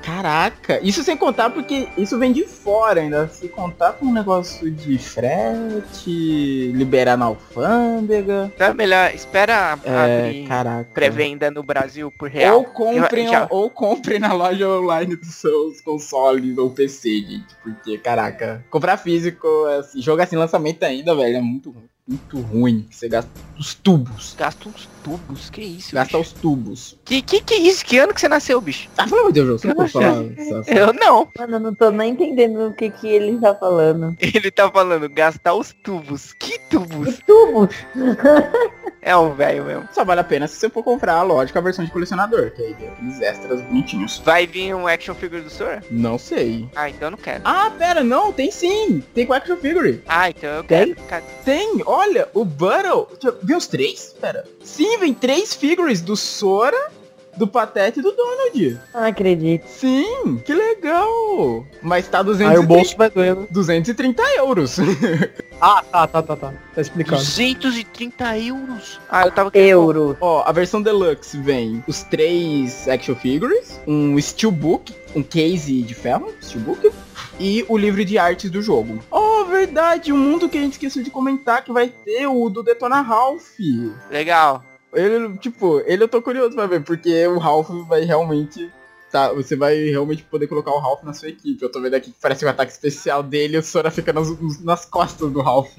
Caraca, isso sem contar porque isso vem de fora ainda. Se contar com um negócio de frete, liberar na alfândega. Tá melhor, espera É, abrir pré-venda no Brasil por real. Ou comprem, Já- ou comprem na loja online dos seus consoles ou PC, gente. Porque, caraca, comprar físico, assim, jogo assim lançamento ainda, velho, é muito ruim. Muito ruim. que Você gasta os tubos. Gasta uns tubos, que isso? Gasta bicho? os tubos. Que, que que é isso? Que ano que você nasceu, bicho? Ah, pelo amor de Deus, você não pode falar. essa- Eu não. Mano, eu não tô nem entendendo o que que ele tá falando. Ele tá falando gastar os tubos. Que tubos? Tubos? É um velho mesmo. Só vale a pena se você for comprar, lógico, a versão de colecionador, que aí tem aqueles extras bonitinhos. Vai vir um action figure do Sora? Não sei. Ah, então eu não quero. Ah, pera, não, tem sim. Tem com action figure. Ah, então eu Tem? quero. Cadê? Tem, olha, o eu ver os três? Pera. Sim, vem três figures do Sora, do Patete e do Donald. Não acredito. Sim, que legal. Mas tá 230, Aí o bolso vai doer, né? 230 euros. Ah, tá, tá, tá, tá. Tá explicado. 230 euros. Ah, eu tava querendo. Euro. Ó, a versão deluxe vem os três action figures, um steelbook, um case de ferro, steelbook, e o livro de artes do jogo. Oh, verdade, um mundo que a gente esqueceu de comentar que vai ter o do Detona Ralph. Legal. Ele, tipo, ele eu tô curioso pra ver, porque o Ralph vai realmente. Tá, você vai realmente poder colocar o Ralph na sua equipe. Eu tô vendo aqui que parece um ataque especial dele e o Sora fica nas, nas costas do Ralph.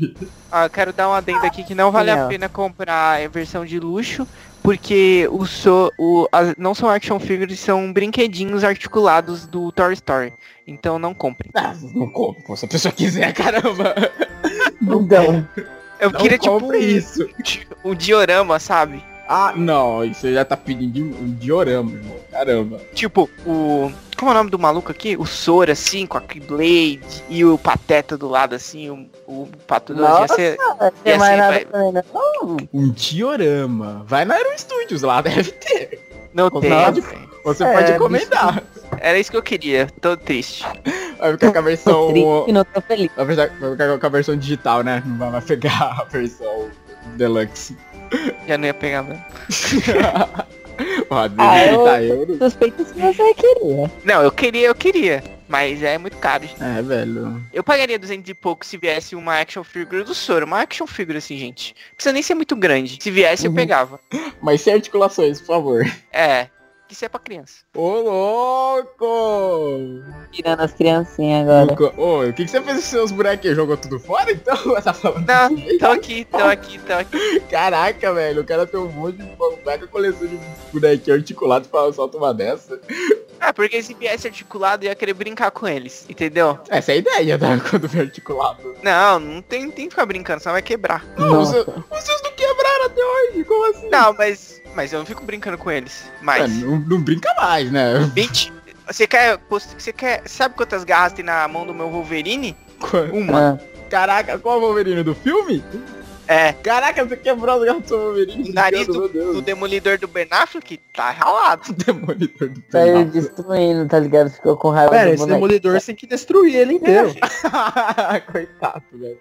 Ah, eu quero dar um adendo aqui que não vale a Não. pena comprar a versão de luxo, porque o so, o, as- não são action figures, são brinquedinhos articulados do Toy Story. Então não comprem. Ah, não compro, pô, se a pessoa quiser, caramba. Então, Eu Não queria tipo um, isso. um diorama, sabe? Ah, não, isso já tá pedindo um diorama, irmão. Caramba. Tipo, o. Como é o nome do maluco aqui? O Sora, assim, com a Keyblade e o Pateta do lado, assim, o, o Pato Doce. Ia Nossa, ser. não tem mais assim, nada vai- não. Um diorama. Vai na Aero Studios, lá deve ter. Não Você tem. pode- não tem. Você É, pode encomendar. Era isso que eu queria. Tô triste. Vai ficar com a Tô versão. triste, não tô feliz. Vai ficar vai ficar com a versão digital, né? Não vai pegar a versão deluxe. Já não ia pegar mesmo. Ó, Ah, eu- 30 euros. Suspeito se você queria. Não, eu queria, eu queria. Mas é muito caro. gente. É, velho. Eu pagaria 200 e pouco se viesse uma action figure do Sora. Uma action figure assim, gente. Não precisa nem ser muito grande. Se viesse, eu Uhum. pegava. Mas sem articulações, por favor. É. Que isso é pra criança. Ô, louco! Tirando as criancinhas agora. Ô, o que, que você fez com seus bonequinhos? Jogou tudo fora, então? Tá falando Não, jeito? Tô aqui, tô aqui, tô aqui. Caraca, velho. O cara tem um monte de mega coleção de bonequinhos articulados pra soltar uma dessa. Ah, porque se viesse articulado, eu ia querer brincar com eles. Entendeu? Essa é a ideia, né? Quando vem articulado. Não, não tem, tem que ficar brincando, senão vai quebrar. Não, os, Nossa. seus- os seus não quebraram até hoje. Como assim? Não, mas. Mas eu não fico brincando com eles. É, Mas. não, não brinca mais, né? 20. Você quer. Você quer. Sabe quantas garras tem na mão do meu Wolverine? Uma. Ah, Caraca, qual é o Wolverine do filme? É. Caraca, você quebrou as garras do seu Wolverine. O nariz do, do demolidor do Ben Affleck tá ralado. Demolidor do saiu Penato. destruindo, tá ligado? Ficou com raiva Pera, do esse boneco. demolidor você tem que destruir ele inteiro. Coitado, velho.